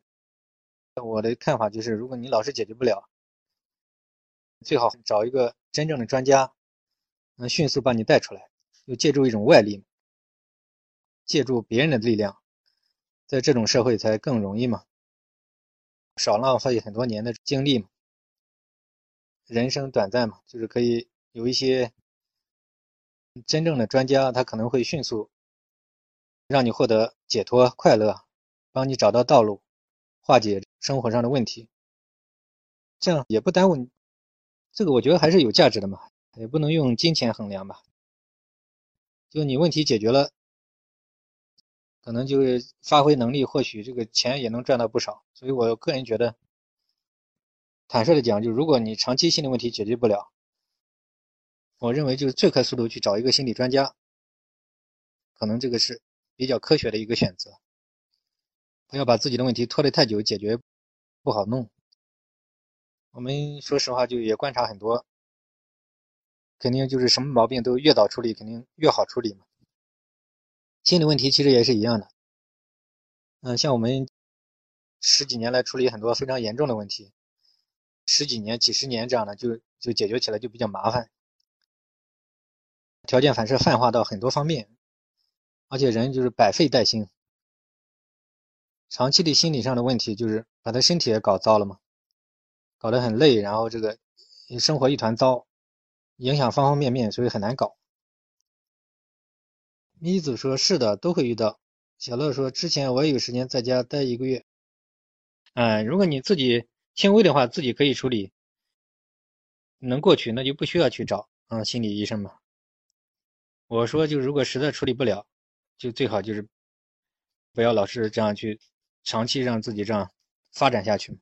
我的看法就是，如果你老是解决不了，最好找一个真正的专家，能迅速把你带出来，又借助一种外力，借助别人的力量，在这种社会才更容易嘛，少浪费很多年的精力嘛。人生短暂嘛，就是可以有一些真正的专家，他可能会迅速让你获得解脱、快乐，帮你找到道路，化解。生活上的问题，这样也不耽误你。这个我觉得还是有价值的嘛，也不能用金钱衡量吧。就你问题解决了，可能就是发挥能力，或许这个钱也能赚到不少。所以我个人觉得，坦率的讲，就如果你长期心理问题解决不了，我认为就是最快速度去找一个心理专家，可能这个是比较科学的一个选择。不要把自己的问题拖得太久，解决。不好弄。我们说实话，就也观察很多，肯定就是什么毛病都越早处理，肯定越好处理嘛。心理问题其实也是一样的。嗯，像我们十几年来处理很多非常严重的问题，十几年、几十年这样的，就就解决起来就比较麻烦。条件反射泛化到很多方面，而且人就是百废待兴。长期的心理上的问题，就是把他身体也搞糟了嘛，搞得很累，然后这个生活一团糟，影响方方面面，所以很难搞。咪子说：“是的，都会遇到。”小乐说：“之前我也有时间在家待一个月。”嗯，如果你自己轻微的话，自己可以处理，能过去，那就不需要去找啊心理医生嘛。我说，就如果实在处理不了，就最好就是不要老是这样去长期让自己这样发展下去。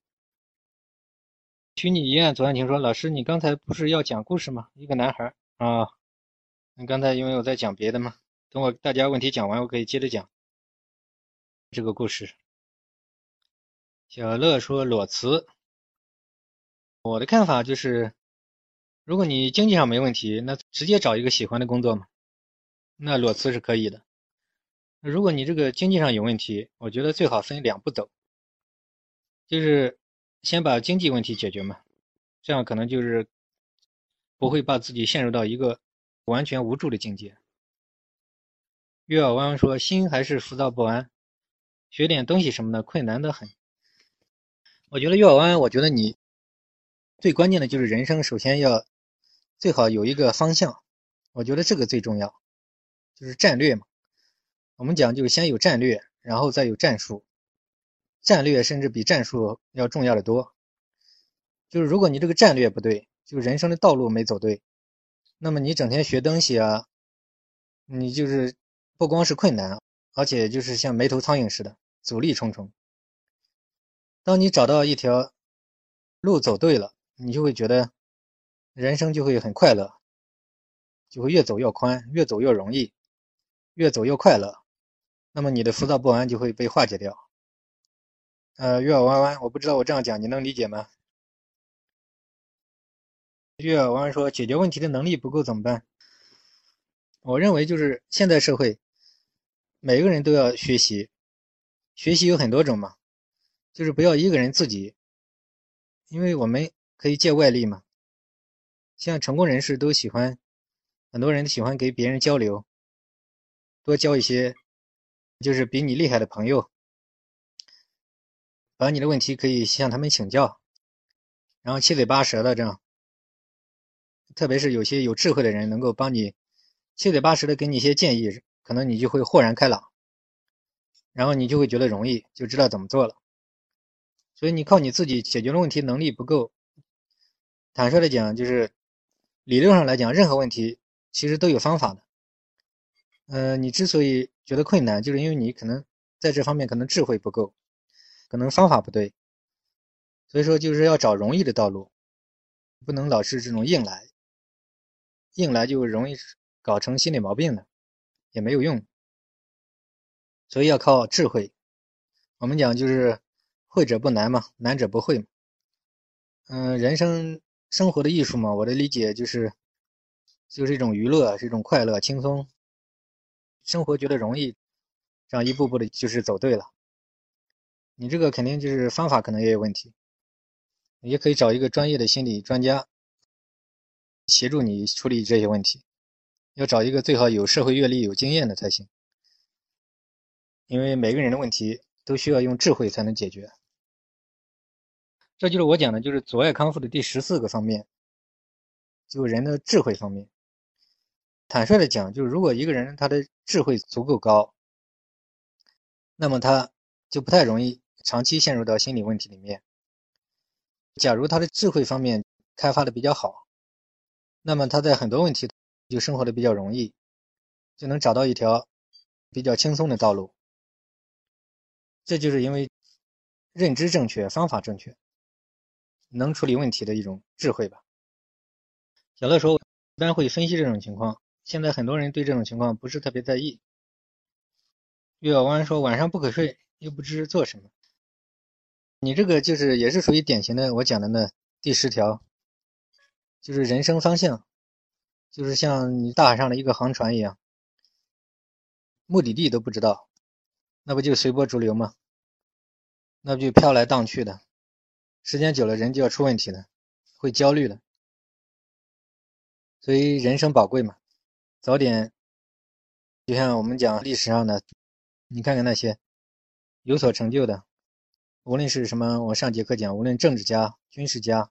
虚拟医院，左岸婷说：“老师，你刚才不是要讲故事吗？一个男孩啊，你刚才因为我在讲别的嘛。”等我大家问题讲完，我可以接着讲这个故事。小乐说裸辞，我的看法就是，如果你经济上没问题，那直接找一个喜欢的工作嘛，那裸辞是可以的。如果你这个经济上有问题，我觉得最好分两步走，就是先把经济问题解决嘛，这样可能就是不会把自己陷入到一个完全无助的境界。月儿湾说：“心还是浮躁不安，学点东西什么的困难的很。”我觉得月儿湾，我觉得你最关键的就是人生，首先要最好有一个方向。我觉得这个最重要，就是战略嘛。我们讲就是先有战略，然后再有战术。战略甚至比战术要重要的多。就是如果你这个战略不对，就人生的道路没走对，那么你整天学东西啊，你就是。不光是困难，而且就是像没头苍蝇似的，阻力重重。当你找到一条路走对了，你就会觉得人生就会很快乐，就会越走越宽，越走越容易，越走越快乐。那么你的浮躁不安就会被化解掉。呃，月儿弯弯，我不知道我这样讲你能理解吗？月儿弯弯说：“解决问题的能力不够怎么办？”我认为就是现代社会。每个人都要学习，学习有很多种嘛，就是不要一个人自己，因为我们可以借外力嘛。像成功人士都喜欢，很多人喜欢给别人交流，多交一些就是比你厉害的朋友，把你的问题可以向他们请教，然后七嘴八舌的这样，特别是有些有智慧的人能够帮你七嘴八舌的给你一些建议。可能你就会豁然开朗，然后你就会觉得容易，就知道怎么做了。所以你靠你自己解决的问题能力不够。坦率的讲，就是理论上来讲，任何问题其实都有方法的。呃，你之所以觉得困难，就是因为你可能在这方面可能智慧不够，可能方法不对。所以说，就是要找容易的道路，不能老是这种硬来，硬来就容易搞成心理毛病了。也没有用，所以要靠智慧。我们讲就是会者不难嘛，难者不会嘛。嗯，人生生活的艺术嘛，我的理解就是就是一种娱乐，是一种快乐、轻松，生活觉得容易，这样一步步的就是走对了。你这个肯定就是方法可能也有问题，也可以找一个专业的心理专家协助你处理这些问题。要找一个最好有社会阅历、有经验的才行，因为每个人的问题都需要用智慧才能解决。这就是我讲的，就是阻碍康复的第十四个方面，就人的智慧方面。坦率的讲，就是如果一个人他的智慧足够高，那么他就不太容易长期陷入到心理问题里面。假如他的智慧方面开发的比较好，那么他在很多问题。就生活的比较容易，就能找到一条比较轻松的道路。这就是因为认知正确、方法正确，能处理问题的一种智慧吧。小乐说，一般会分析这种情况。现在很多人对这种情况不是特别在意。月老弯说，晚上不可睡，又不知做什么。你这个就是也是属于典型的我讲的那第十条，就是人生方向。就是像你大海上的一个航船一样，目的地都不知道，那不就随波逐流吗？那不就飘来荡去的，时间久了人就要出问题了，会焦虑的。所以人生宝贵嘛，早点。就像我们讲历史上的，你看看那些有所成就的，无论是什么，我上节课讲，无论政治家、军事家、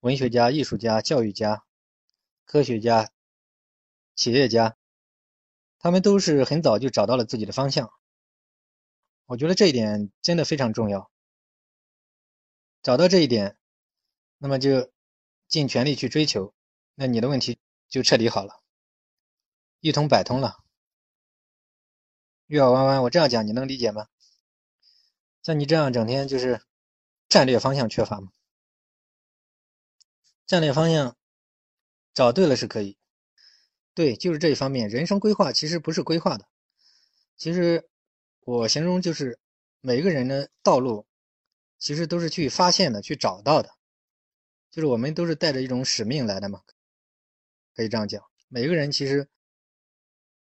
文学家、艺术家、教育家。科学家、企业家，他们都是很早就找到了自己的方向。我觉得这一点真的非常重要。找到这一点，那么就尽全力去追求，那你的问题就彻底好了，一通百通了。月儿弯弯，我这样讲你能理解吗？像你这样整天就是战略方向缺乏吗？战略方向找对了是可以，对，就是这一方面。人生规划其实不是规划的，其实我形容就是每个人的道路其实都是去发现的、去找到的，就是我们都是带着一种使命来的嘛，可以这样讲。每个人其实，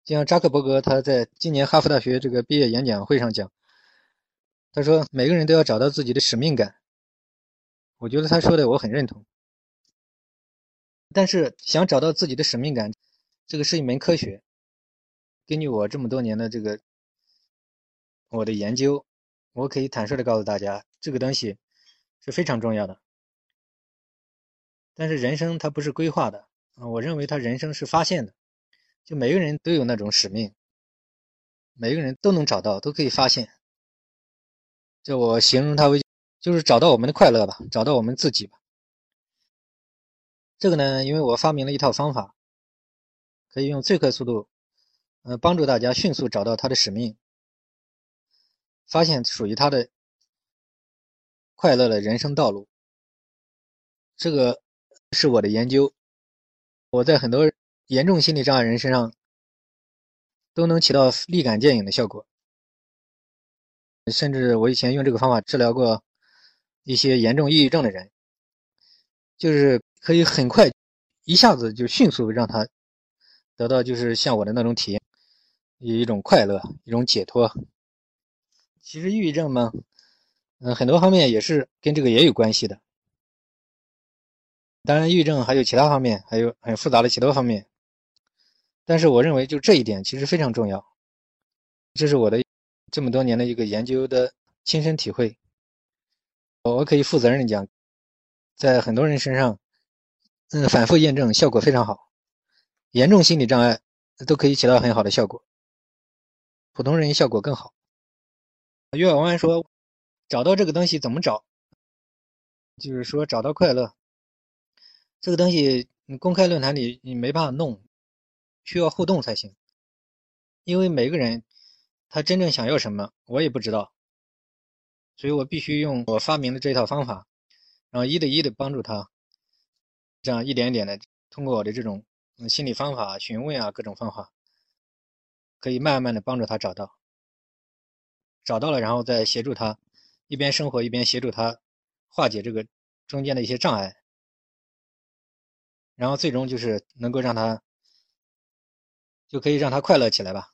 就像扎克伯格他在今年哈佛大学这个毕业演讲会上讲，他说每个人都要找到自己的使命感。我觉得他说的我很认同。但是想找到自己的使命感，这个是一门科学。根据我这么多年的这个我的研究，我可以坦率的告诉大家，这个东西是非常重要的。但是人生它不是规划的啊，我认为他人生是发现的，就每个人都有那种使命，每个人都能找到，都可以发现。就我形容它为，就是找到我们的快乐吧，找到我们自己吧。这个呢，因为我发明了一套方法，可以用最快速度，呃，帮助大家迅速找到他的使命，发现属于他的快乐的人生道路。这个是我的研究，我在很多严重心理障碍人身上都能起到立竿见影的效果，甚至我以前用这个方法治疗过一些严重抑郁症的人，就是。可以很快，一下子就迅速让他得到，就是像我的那种体验，有一种快乐，一种解脱。其实抑郁症嘛，嗯，很多方面也是跟这个也有关系的。当然，抑郁症还有其他方面，还有很复杂的其他方面。但是我认为，就这一点其实非常重要。这是我的这么多年的一个研究的亲身体会。我可以负责任的讲，在很多人身上。嗯，反复验证效果非常好，严重心理障碍都可以起到很好的效果，普通人效果更好。岳小弯说：“找到这个东西怎么找？就是说找到快乐，这个东西你公开论坛里你没办法弄，需要互动才行。因为每个人他真正想要什么，我也不知道，所以我必须用我发明的这套方法，然后一对一的帮助他。”这样一点点的，通过我的这种心理方法、询问啊，各种方法，可以慢慢的帮助他找到，找到了，然后再协助他，一边生活一边协助他化解这个中间的一些障碍，然后最终就是能够让他，就可以让他快乐起来吧。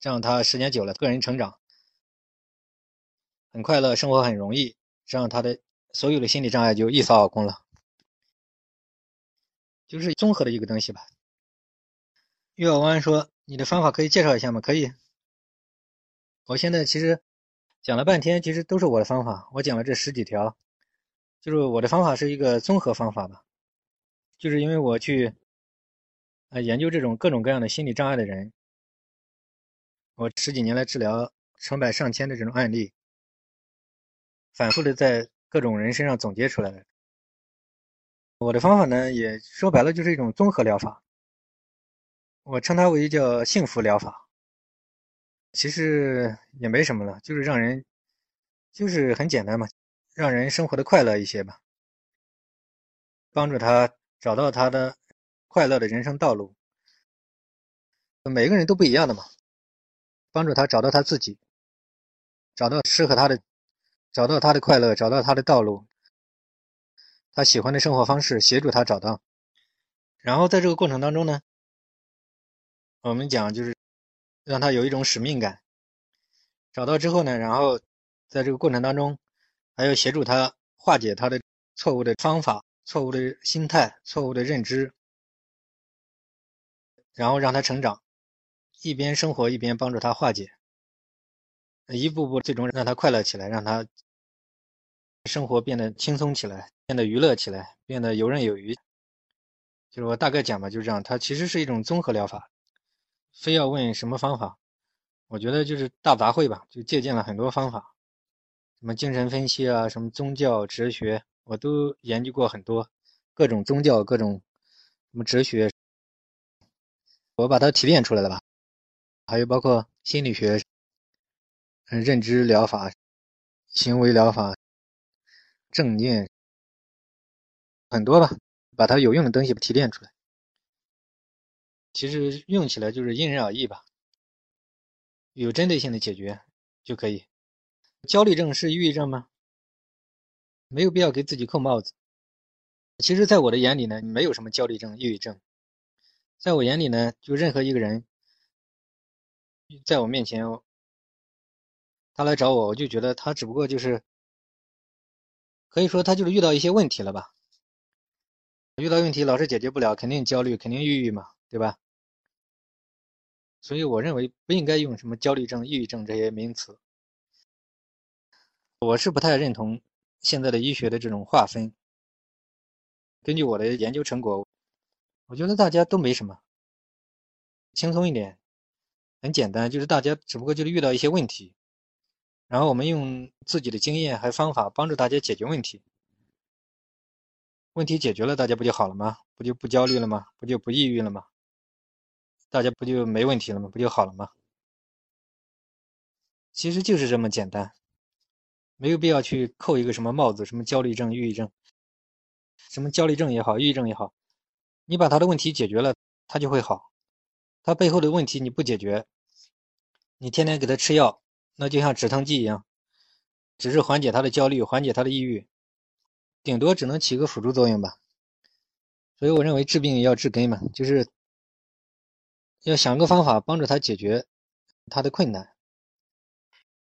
这样他时间久了，个人成长很快乐，生活很容易，这样他的所有的心理障碍就一扫而空了。就是综合的一个东西吧。岳小湾说：“你的方法可以介绍一下吗？”可以。我现在其实讲了半天，其实都是我的方法。我讲了这十几条，就是我的方法是一个综合方法吧。就是因为我去呃研究这种各种各样的心理障碍的人，我十几年来治疗成百上千的这种案例，反复的在各种人身上总结出来的。我的方法呢，也说白了就是一种综合疗法，我称它为叫幸福疗法。其实也没什么了，就是让人，就是很简单嘛，让人生活的快乐一些吧，帮助他找到他的快乐的人生道路。每个人都不一样的嘛，帮助他找到他自己，找到适合他的，找到他的快乐，找到他的道路。他喜欢的生活方式，协助他找到。然后在这个过程当中呢，我们讲就是让他有一种使命感。找到之后呢，然后在这个过程当中，还要协助他化解他的错误的方法、错误的心态、错误的认知，然后让他成长，一边生活一边帮助他化解，一步步最终让他快乐起来，让他生活变得轻松起来。变得娱乐起来，变得游刃有余。就是我大概讲吧，就是这样。它其实是一种综合疗法，非要问什么方法，我觉得就是大杂烩吧，就借鉴了很多方法，什么精神分析啊，什么宗教哲学，我都研究过很多，各种宗教，各种什么哲学，我把它提炼出来了吧。还有包括心理学、嗯，认知疗法、行为疗法、正念，很多吧。把它有用的东西提炼出来，其实用起来就是因人而异吧，有针对性的解决就可以。焦虑症是抑郁症吗？没有必要给自己扣帽子。其实，在我的眼里呢，没有什么焦虑症、抑郁症。在我眼里呢，就任何一个人，在我面前，他来找我，我就觉得他只不过就是，可以说他就是遇到一些问题了吧。遇到问题老是解决不了，肯定焦虑，肯定抑郁嘛，对吧？所以我认为不应该用什么焦虑症、抑郁症这些名词。我是不太认同现在的医学的这种划分。根据我的研究成果，我觉得大家都没什么，轻松一点，很简单，就是大家只不过就是遇到一些问题，然后我们用自己的经验和方法帮助大家解决问题。问题解决了，大家不就好了吗？不就不焦虑了吗？不就不抑郁了吗？大家不就没问题了吗？不就好了吗？其实就是这么简单，没有必要去扣一个什么帽子，什么焦虑症、抑郁症，什么焦虑症也好，抑郁症也好，你把他的问题解决了，他就会好。他背后的问题你不解决，你天天给他吃药，那就像止疼剂一样，只是缓解他的焦虑，缓解他的抑郁。顶多只能起个辅助作用吧，所以我认为治病要治根嘛，就是要想个方法帮助他解决他的困难，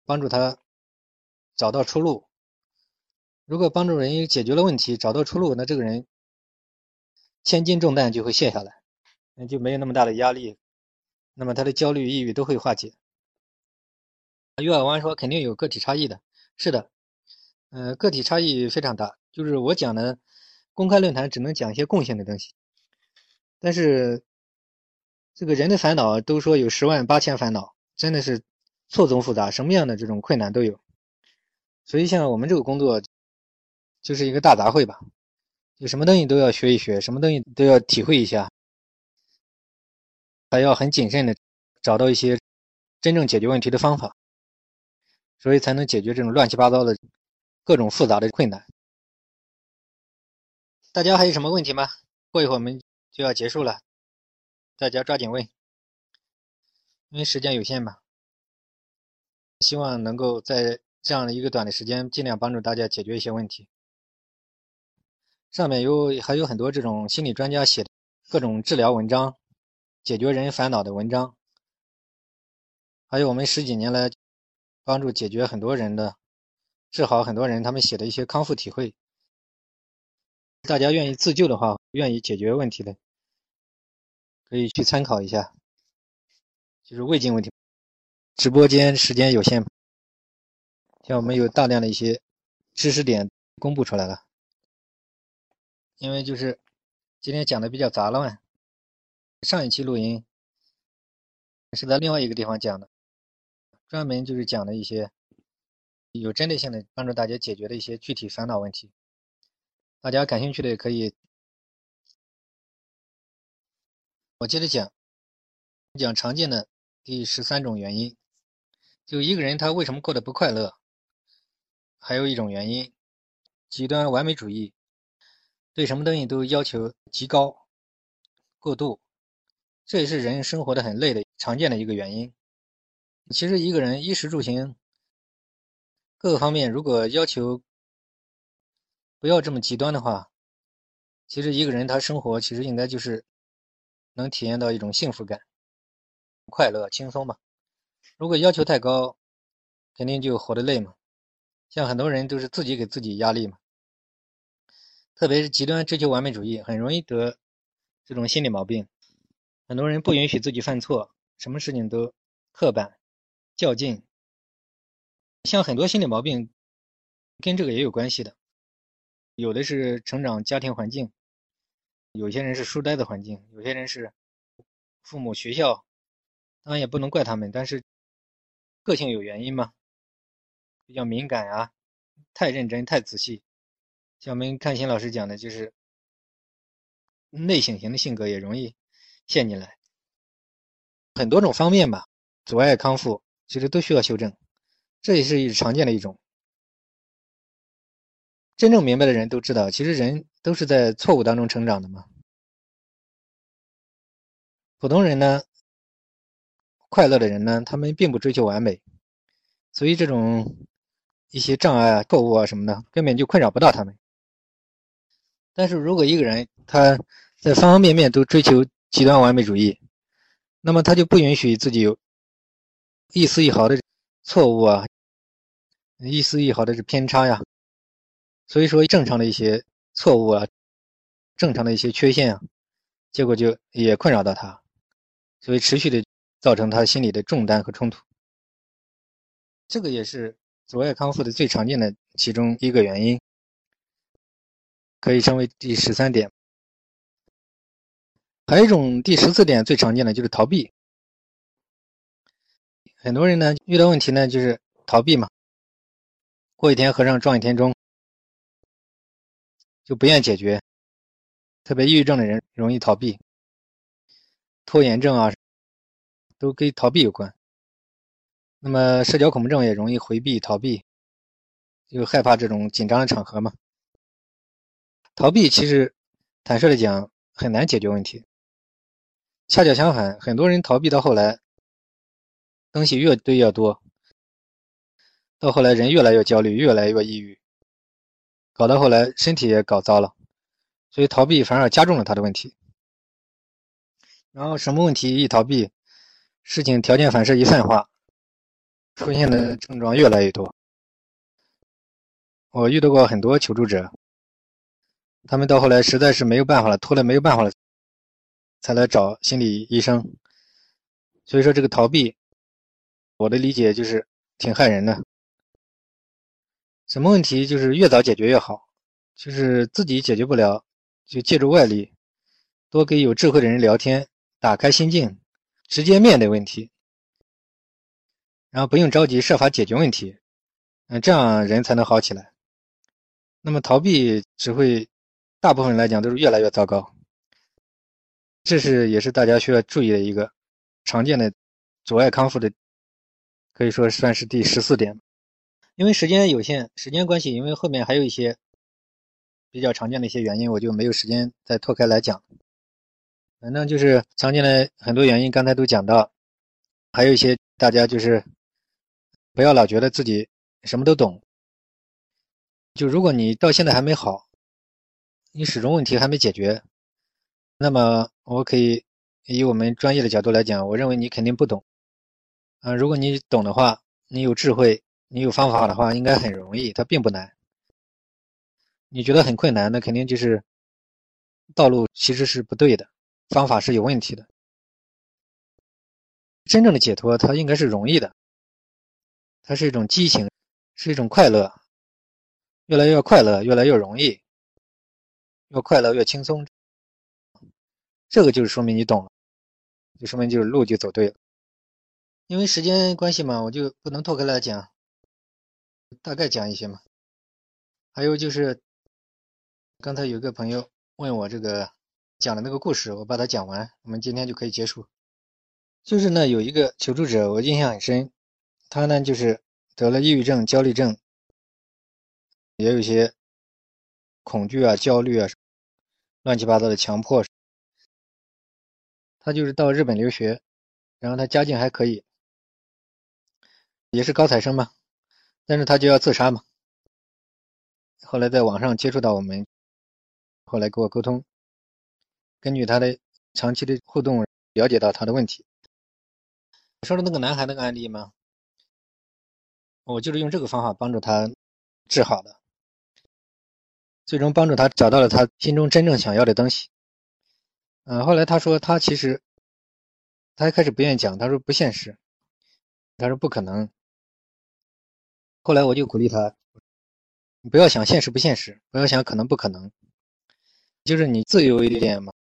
帮助他找到出路。如果帮助人解决了问题，找到出路，那这个人千斤重担就会卸下来，那就没有那么大的压力，那么他的焦虑、抑郁都会化解。岳尔湾说肯定有个体差异的，是的，呃，个体差异非常大。就是我讲的公开论坛只能讲一些共性的东西，但是这个人的烦恼都说有十万八千烦恼，真的是错综复杂，什么样的这种困难都有。所以像我们这个工作就是一个大杂烩吧，就什么东西都要学一学，什么东西都要体会一下，还要很谨慎的找到一些真正解决问题的方法，所以才能解决这种乱七八糟的各种复杂的困难。大家还有什么问题吗？过一会儿我们就要结束了，大家抓紧问，因为时间有限嘛。希望能够在这样的一个短的时间，尽量帮助大家解决一些问题。上面有还有很多这种心理专家写的各种治疗文章，解决人烦恼的文章，还有我们十几年来帮助解决很多人的治好很多人他们写的一些康复体会。大家愿意自救的话，愿意解决问题的，可以去参考一下。就是胃镜问题，直播间时间有限，像我们有大量的一些知识点公布出来了。因为就是今天讲的比较杂乱，上一期录音是在另外一个地方讲的，专门就是讲的一些有针对性的帮助大家解决的一些具体烦恼问题。大家感兴趣的也可以。我接着讲，讲常见的第十三种原因，就一个人他为什么过得不快乐？还有一种原因，极端完美主义，对什么东西都要求极高、过度，这也是人生活的很累的常见的一个原因。其实一个人衣食住行各个方面，如果要求，不要这么极端的话，其实一个人他生活其实应该就是能体验到一种幸福感、快乐、轻松嘛。如果要求太高，肯定就活得累嘛。像很多人都是自己给自己压力嘛，特别是极端追求完美主义，很容易得这种心理毛病。很多人不允许自己犯错，什么事情都刻板、较劲。像很多心理毛病跟这个也有关系的。有的是成长家庭环境，有些人是书呆的环境，有些人是父母、学校，当然也不能怪他们，但是个性有原因嘛，比较敏感啊，太认真、太仔细。像我们看新老师讲的，就是内省型的性格也容易陷进来，很多种方面吧，阻碍康复其实都需要修正，这也是常见的一种。真正明白的人都知道，其实人都是在错误当中成长的嘛。普通人呢，快乐的人呢，他们并不追求完美，所以这种一些障碍啊、错误啊什么的，根本就困扰不到他们。但是如果一个人他在方方面面都追求极端完美主义，那么他就不允许自己有一丝一毫的错误啊，一丝一毫的这偏差呀。所以说，正常的一些错误啊，正常的一些缺陷啊，结果就也困扰到他，所以持续的造成他心理的重担和冲突。这个也是阻碍康复的最常见的其中一个原因，可以称为第十三点。还有一种第十四点最常见的就是逃避。很多人呢遇到问题呢就是逃避嘛，过一天和尚撞一天钟。就不愿解决，特别抑郁症的人容易逃避，拖延症啊，都跟逃避有关。那么社交恐怖症也容易回避逃避，就害怕这种紧张的场合嘛。逃避其实坦率的讲很难解决问题，恰恰相反，很多人逃避到后来，东西越堆越多，到后来人越来越焦虑，越来越抑郁。搞到后来，身体也搞糟了，所以逃避反而加重了他的问题。然后什么问题一逃避，事情条件反射一泛化，出现的症状越来越多。我遇到过很多求助者，他们到后来实在是没有办法了，拖了没有办法了，才来找心理医生。所以说这个逃避，我的理解就是挺害人的。什么问题就是越早解决越好，就是自己解决不了，就借助外力，多跟有智慧的人聊天，打开心境，直接面对问题，然后不用着急，设法解决问题，嗯，这样人才能好起来。那么逃避只会，大部分人来讲都是越来越糟糕。这是也是大家需要注意的一个常见的阻碍康复的，可以说算是第十四点。因为时间有限，时间关系，因为后面还有一些比较常见的一些原因，我就没有时间再拓开来讲。反正就是常见的很多原因，刚才都讲到，还有一些大家就是不要老觉得自己什么都懂。就如果你到现在还没好，你始终问题还没解决，那么我可以以我们专业的角度来讲，我认为你肯定不懂。啊，如果你懂的话，你有智慧。你有方法的话，应该很容易，它并不难。你觉得很困难，那肯定就是道路其实是不对的，方法是有问题的。真正的解脱，它应该是容易的，它是一种激情，是一种快乐，越来越快乐，越来越容易，越快乐越轻松。这个就是说明你懂了，就说明就是路就走对了。因为时间关系嘛，我就不能拓开来讲。大概讲一些嘛，还有就是，刚才有个朋友问我这个讲的那个故事，我把它讲完，我们今天就可以结束。就是呢，有一个求助者，我印象很深，他呢就是得了抑郁症、焦虑症，也有一些恐惧啊、焦虑啊，乱七八糟的强迫。他就是到日本留学，然后他家境还可以，也是高材生嘛。但是他就要自杀嘛？后来在网上接触到我们，后来跟我沟通，根据他的长期的互动，了解到他的问题。说的那个男孩那个案例吗？我就是用这个方法帮助他治好的，最终帮助他找到了他心中真正想要的东西。嗯，后来他说他其实他一开始不愿意讲，他说不现实，他说不可能。后来我就鼓励他，你不要想现实不现实，不要想可能不可能。就是你自由一点嘛，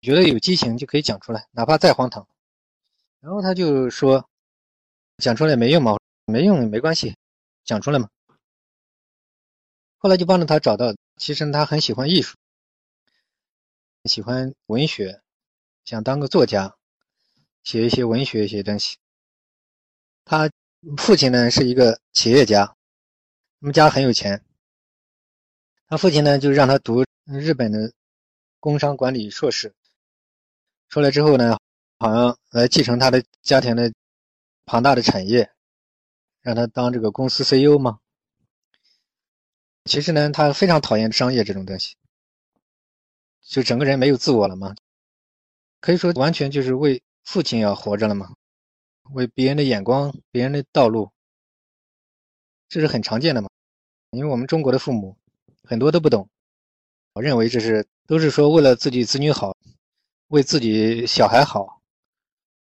觉得有激情就可以讲出来，哪怕再荒唐。然后他就说，讲出来没用嘛，没用没关系，讲出来嘛。后来就帮助他找到，其实他很喜欢艺术，喜欢文学，想当个作家，写一些文学一些东西。他父亲呢是一个企业家，他们家很有钱。他父亲呢就让他读。日本的工商管理硕士出来之后呢，好像来继承他的家庭的庞大的产业，让他当这个公司 CEO 吗？其实呢，他非常讨厌商业这种东西，就整个人没有自我了嘛，可以说完全就是为父亲要活着了嘛，为别人的眼光、别人的道路，这是很常见的嘛，因为我们中国的父母很多都不懂。我认为这是都是说为了自己子女好，为自己小孩好。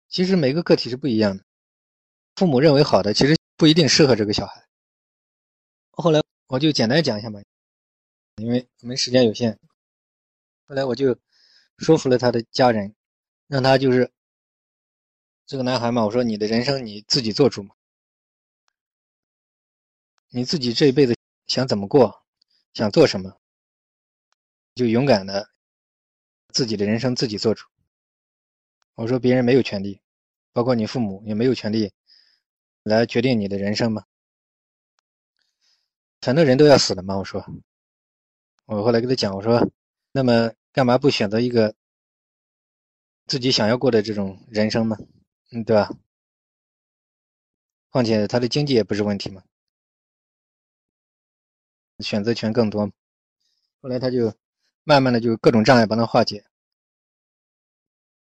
其实每个个体是不一样的，父母认为好的，其实不一定适合这个小孩。后来我就简单讲一下吧，因为我们时间有限。后来我就说服了他的家人，让他就是这个男孩嘛，我说你的人生你自己做主嘛，你自己这一辈子想怎么过，想做什么。就勇敢的自己的人生自己做主。我说别人没有权利，包括你父母也没有权利来决定你的人生嘛。反正人都要死的嘛。我说，我后来跟他讲，我说，那么干嘛不选择一个自己想要过的这种人生呢？嗯，对吧？况且他的经济也不是问题嘛，选择权更多。后来他就。慢慢的就各种障碍帮他化解，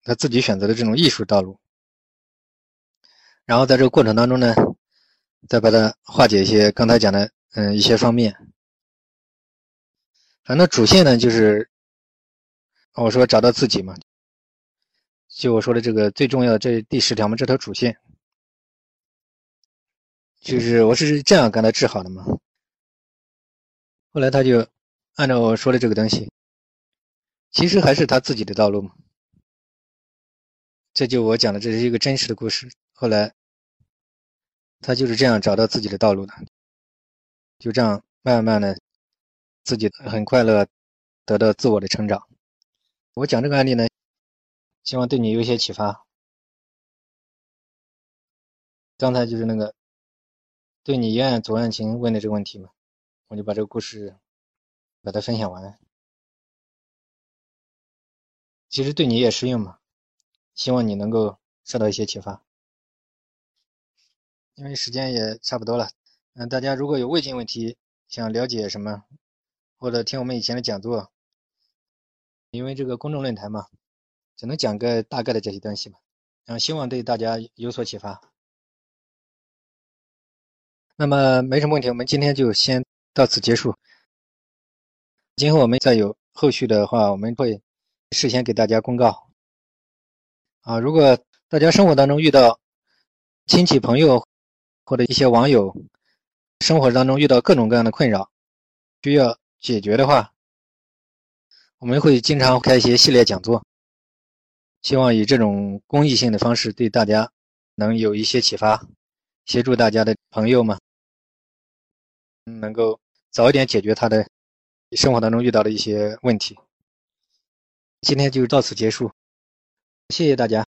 他自己选择的这种艺术道路，然后在这个过程当中呢，再把它化解一些刚才讲的嗯一些方面。反正主线呢就是我说找到自己嘛，就我说的这个最重要的这第十条嘛，这条主线，就是我是这样跟他治好的嘛。后来他就按照我说的这个东西。其实还是他自己的道路嘛，这就我讲的，这是一个真实的故事。后来，他就是这样找到自己的道路的，就这样慢慢的，自己很快乐，得到自我的成长。我讲这个案例呢，希望对你有一些启发。刚才就是那个对你一案左案情问的这个问题嘛，我就把这个故事把它分享完。其实对你也适用嘛，希望你能够受到一些启发。因为时间也差不多了，嗯，大家如果有未尽问题，想了解什么，或者听我们以前的讲座，因为这个公众论坛嘛，只能讲个大概的这些东西嘛，嗯，希望对大家有所启发。那么没什么问题，我们今天就先到此结束。今后我们再有后续的话，我们会。事先给大家公告啊！如果大家生活当中遇到亲戚朋友或者一些网友生活当中遇到各种各样的困扰，需要解决的话，我们会经常开一些系列讲座，希望以这种公益性的方式对大家能有一些启发，协助大家的朋友们能够早一点解决他的生活当中遇到的一些问题。今天就到此结束，谢谢大家。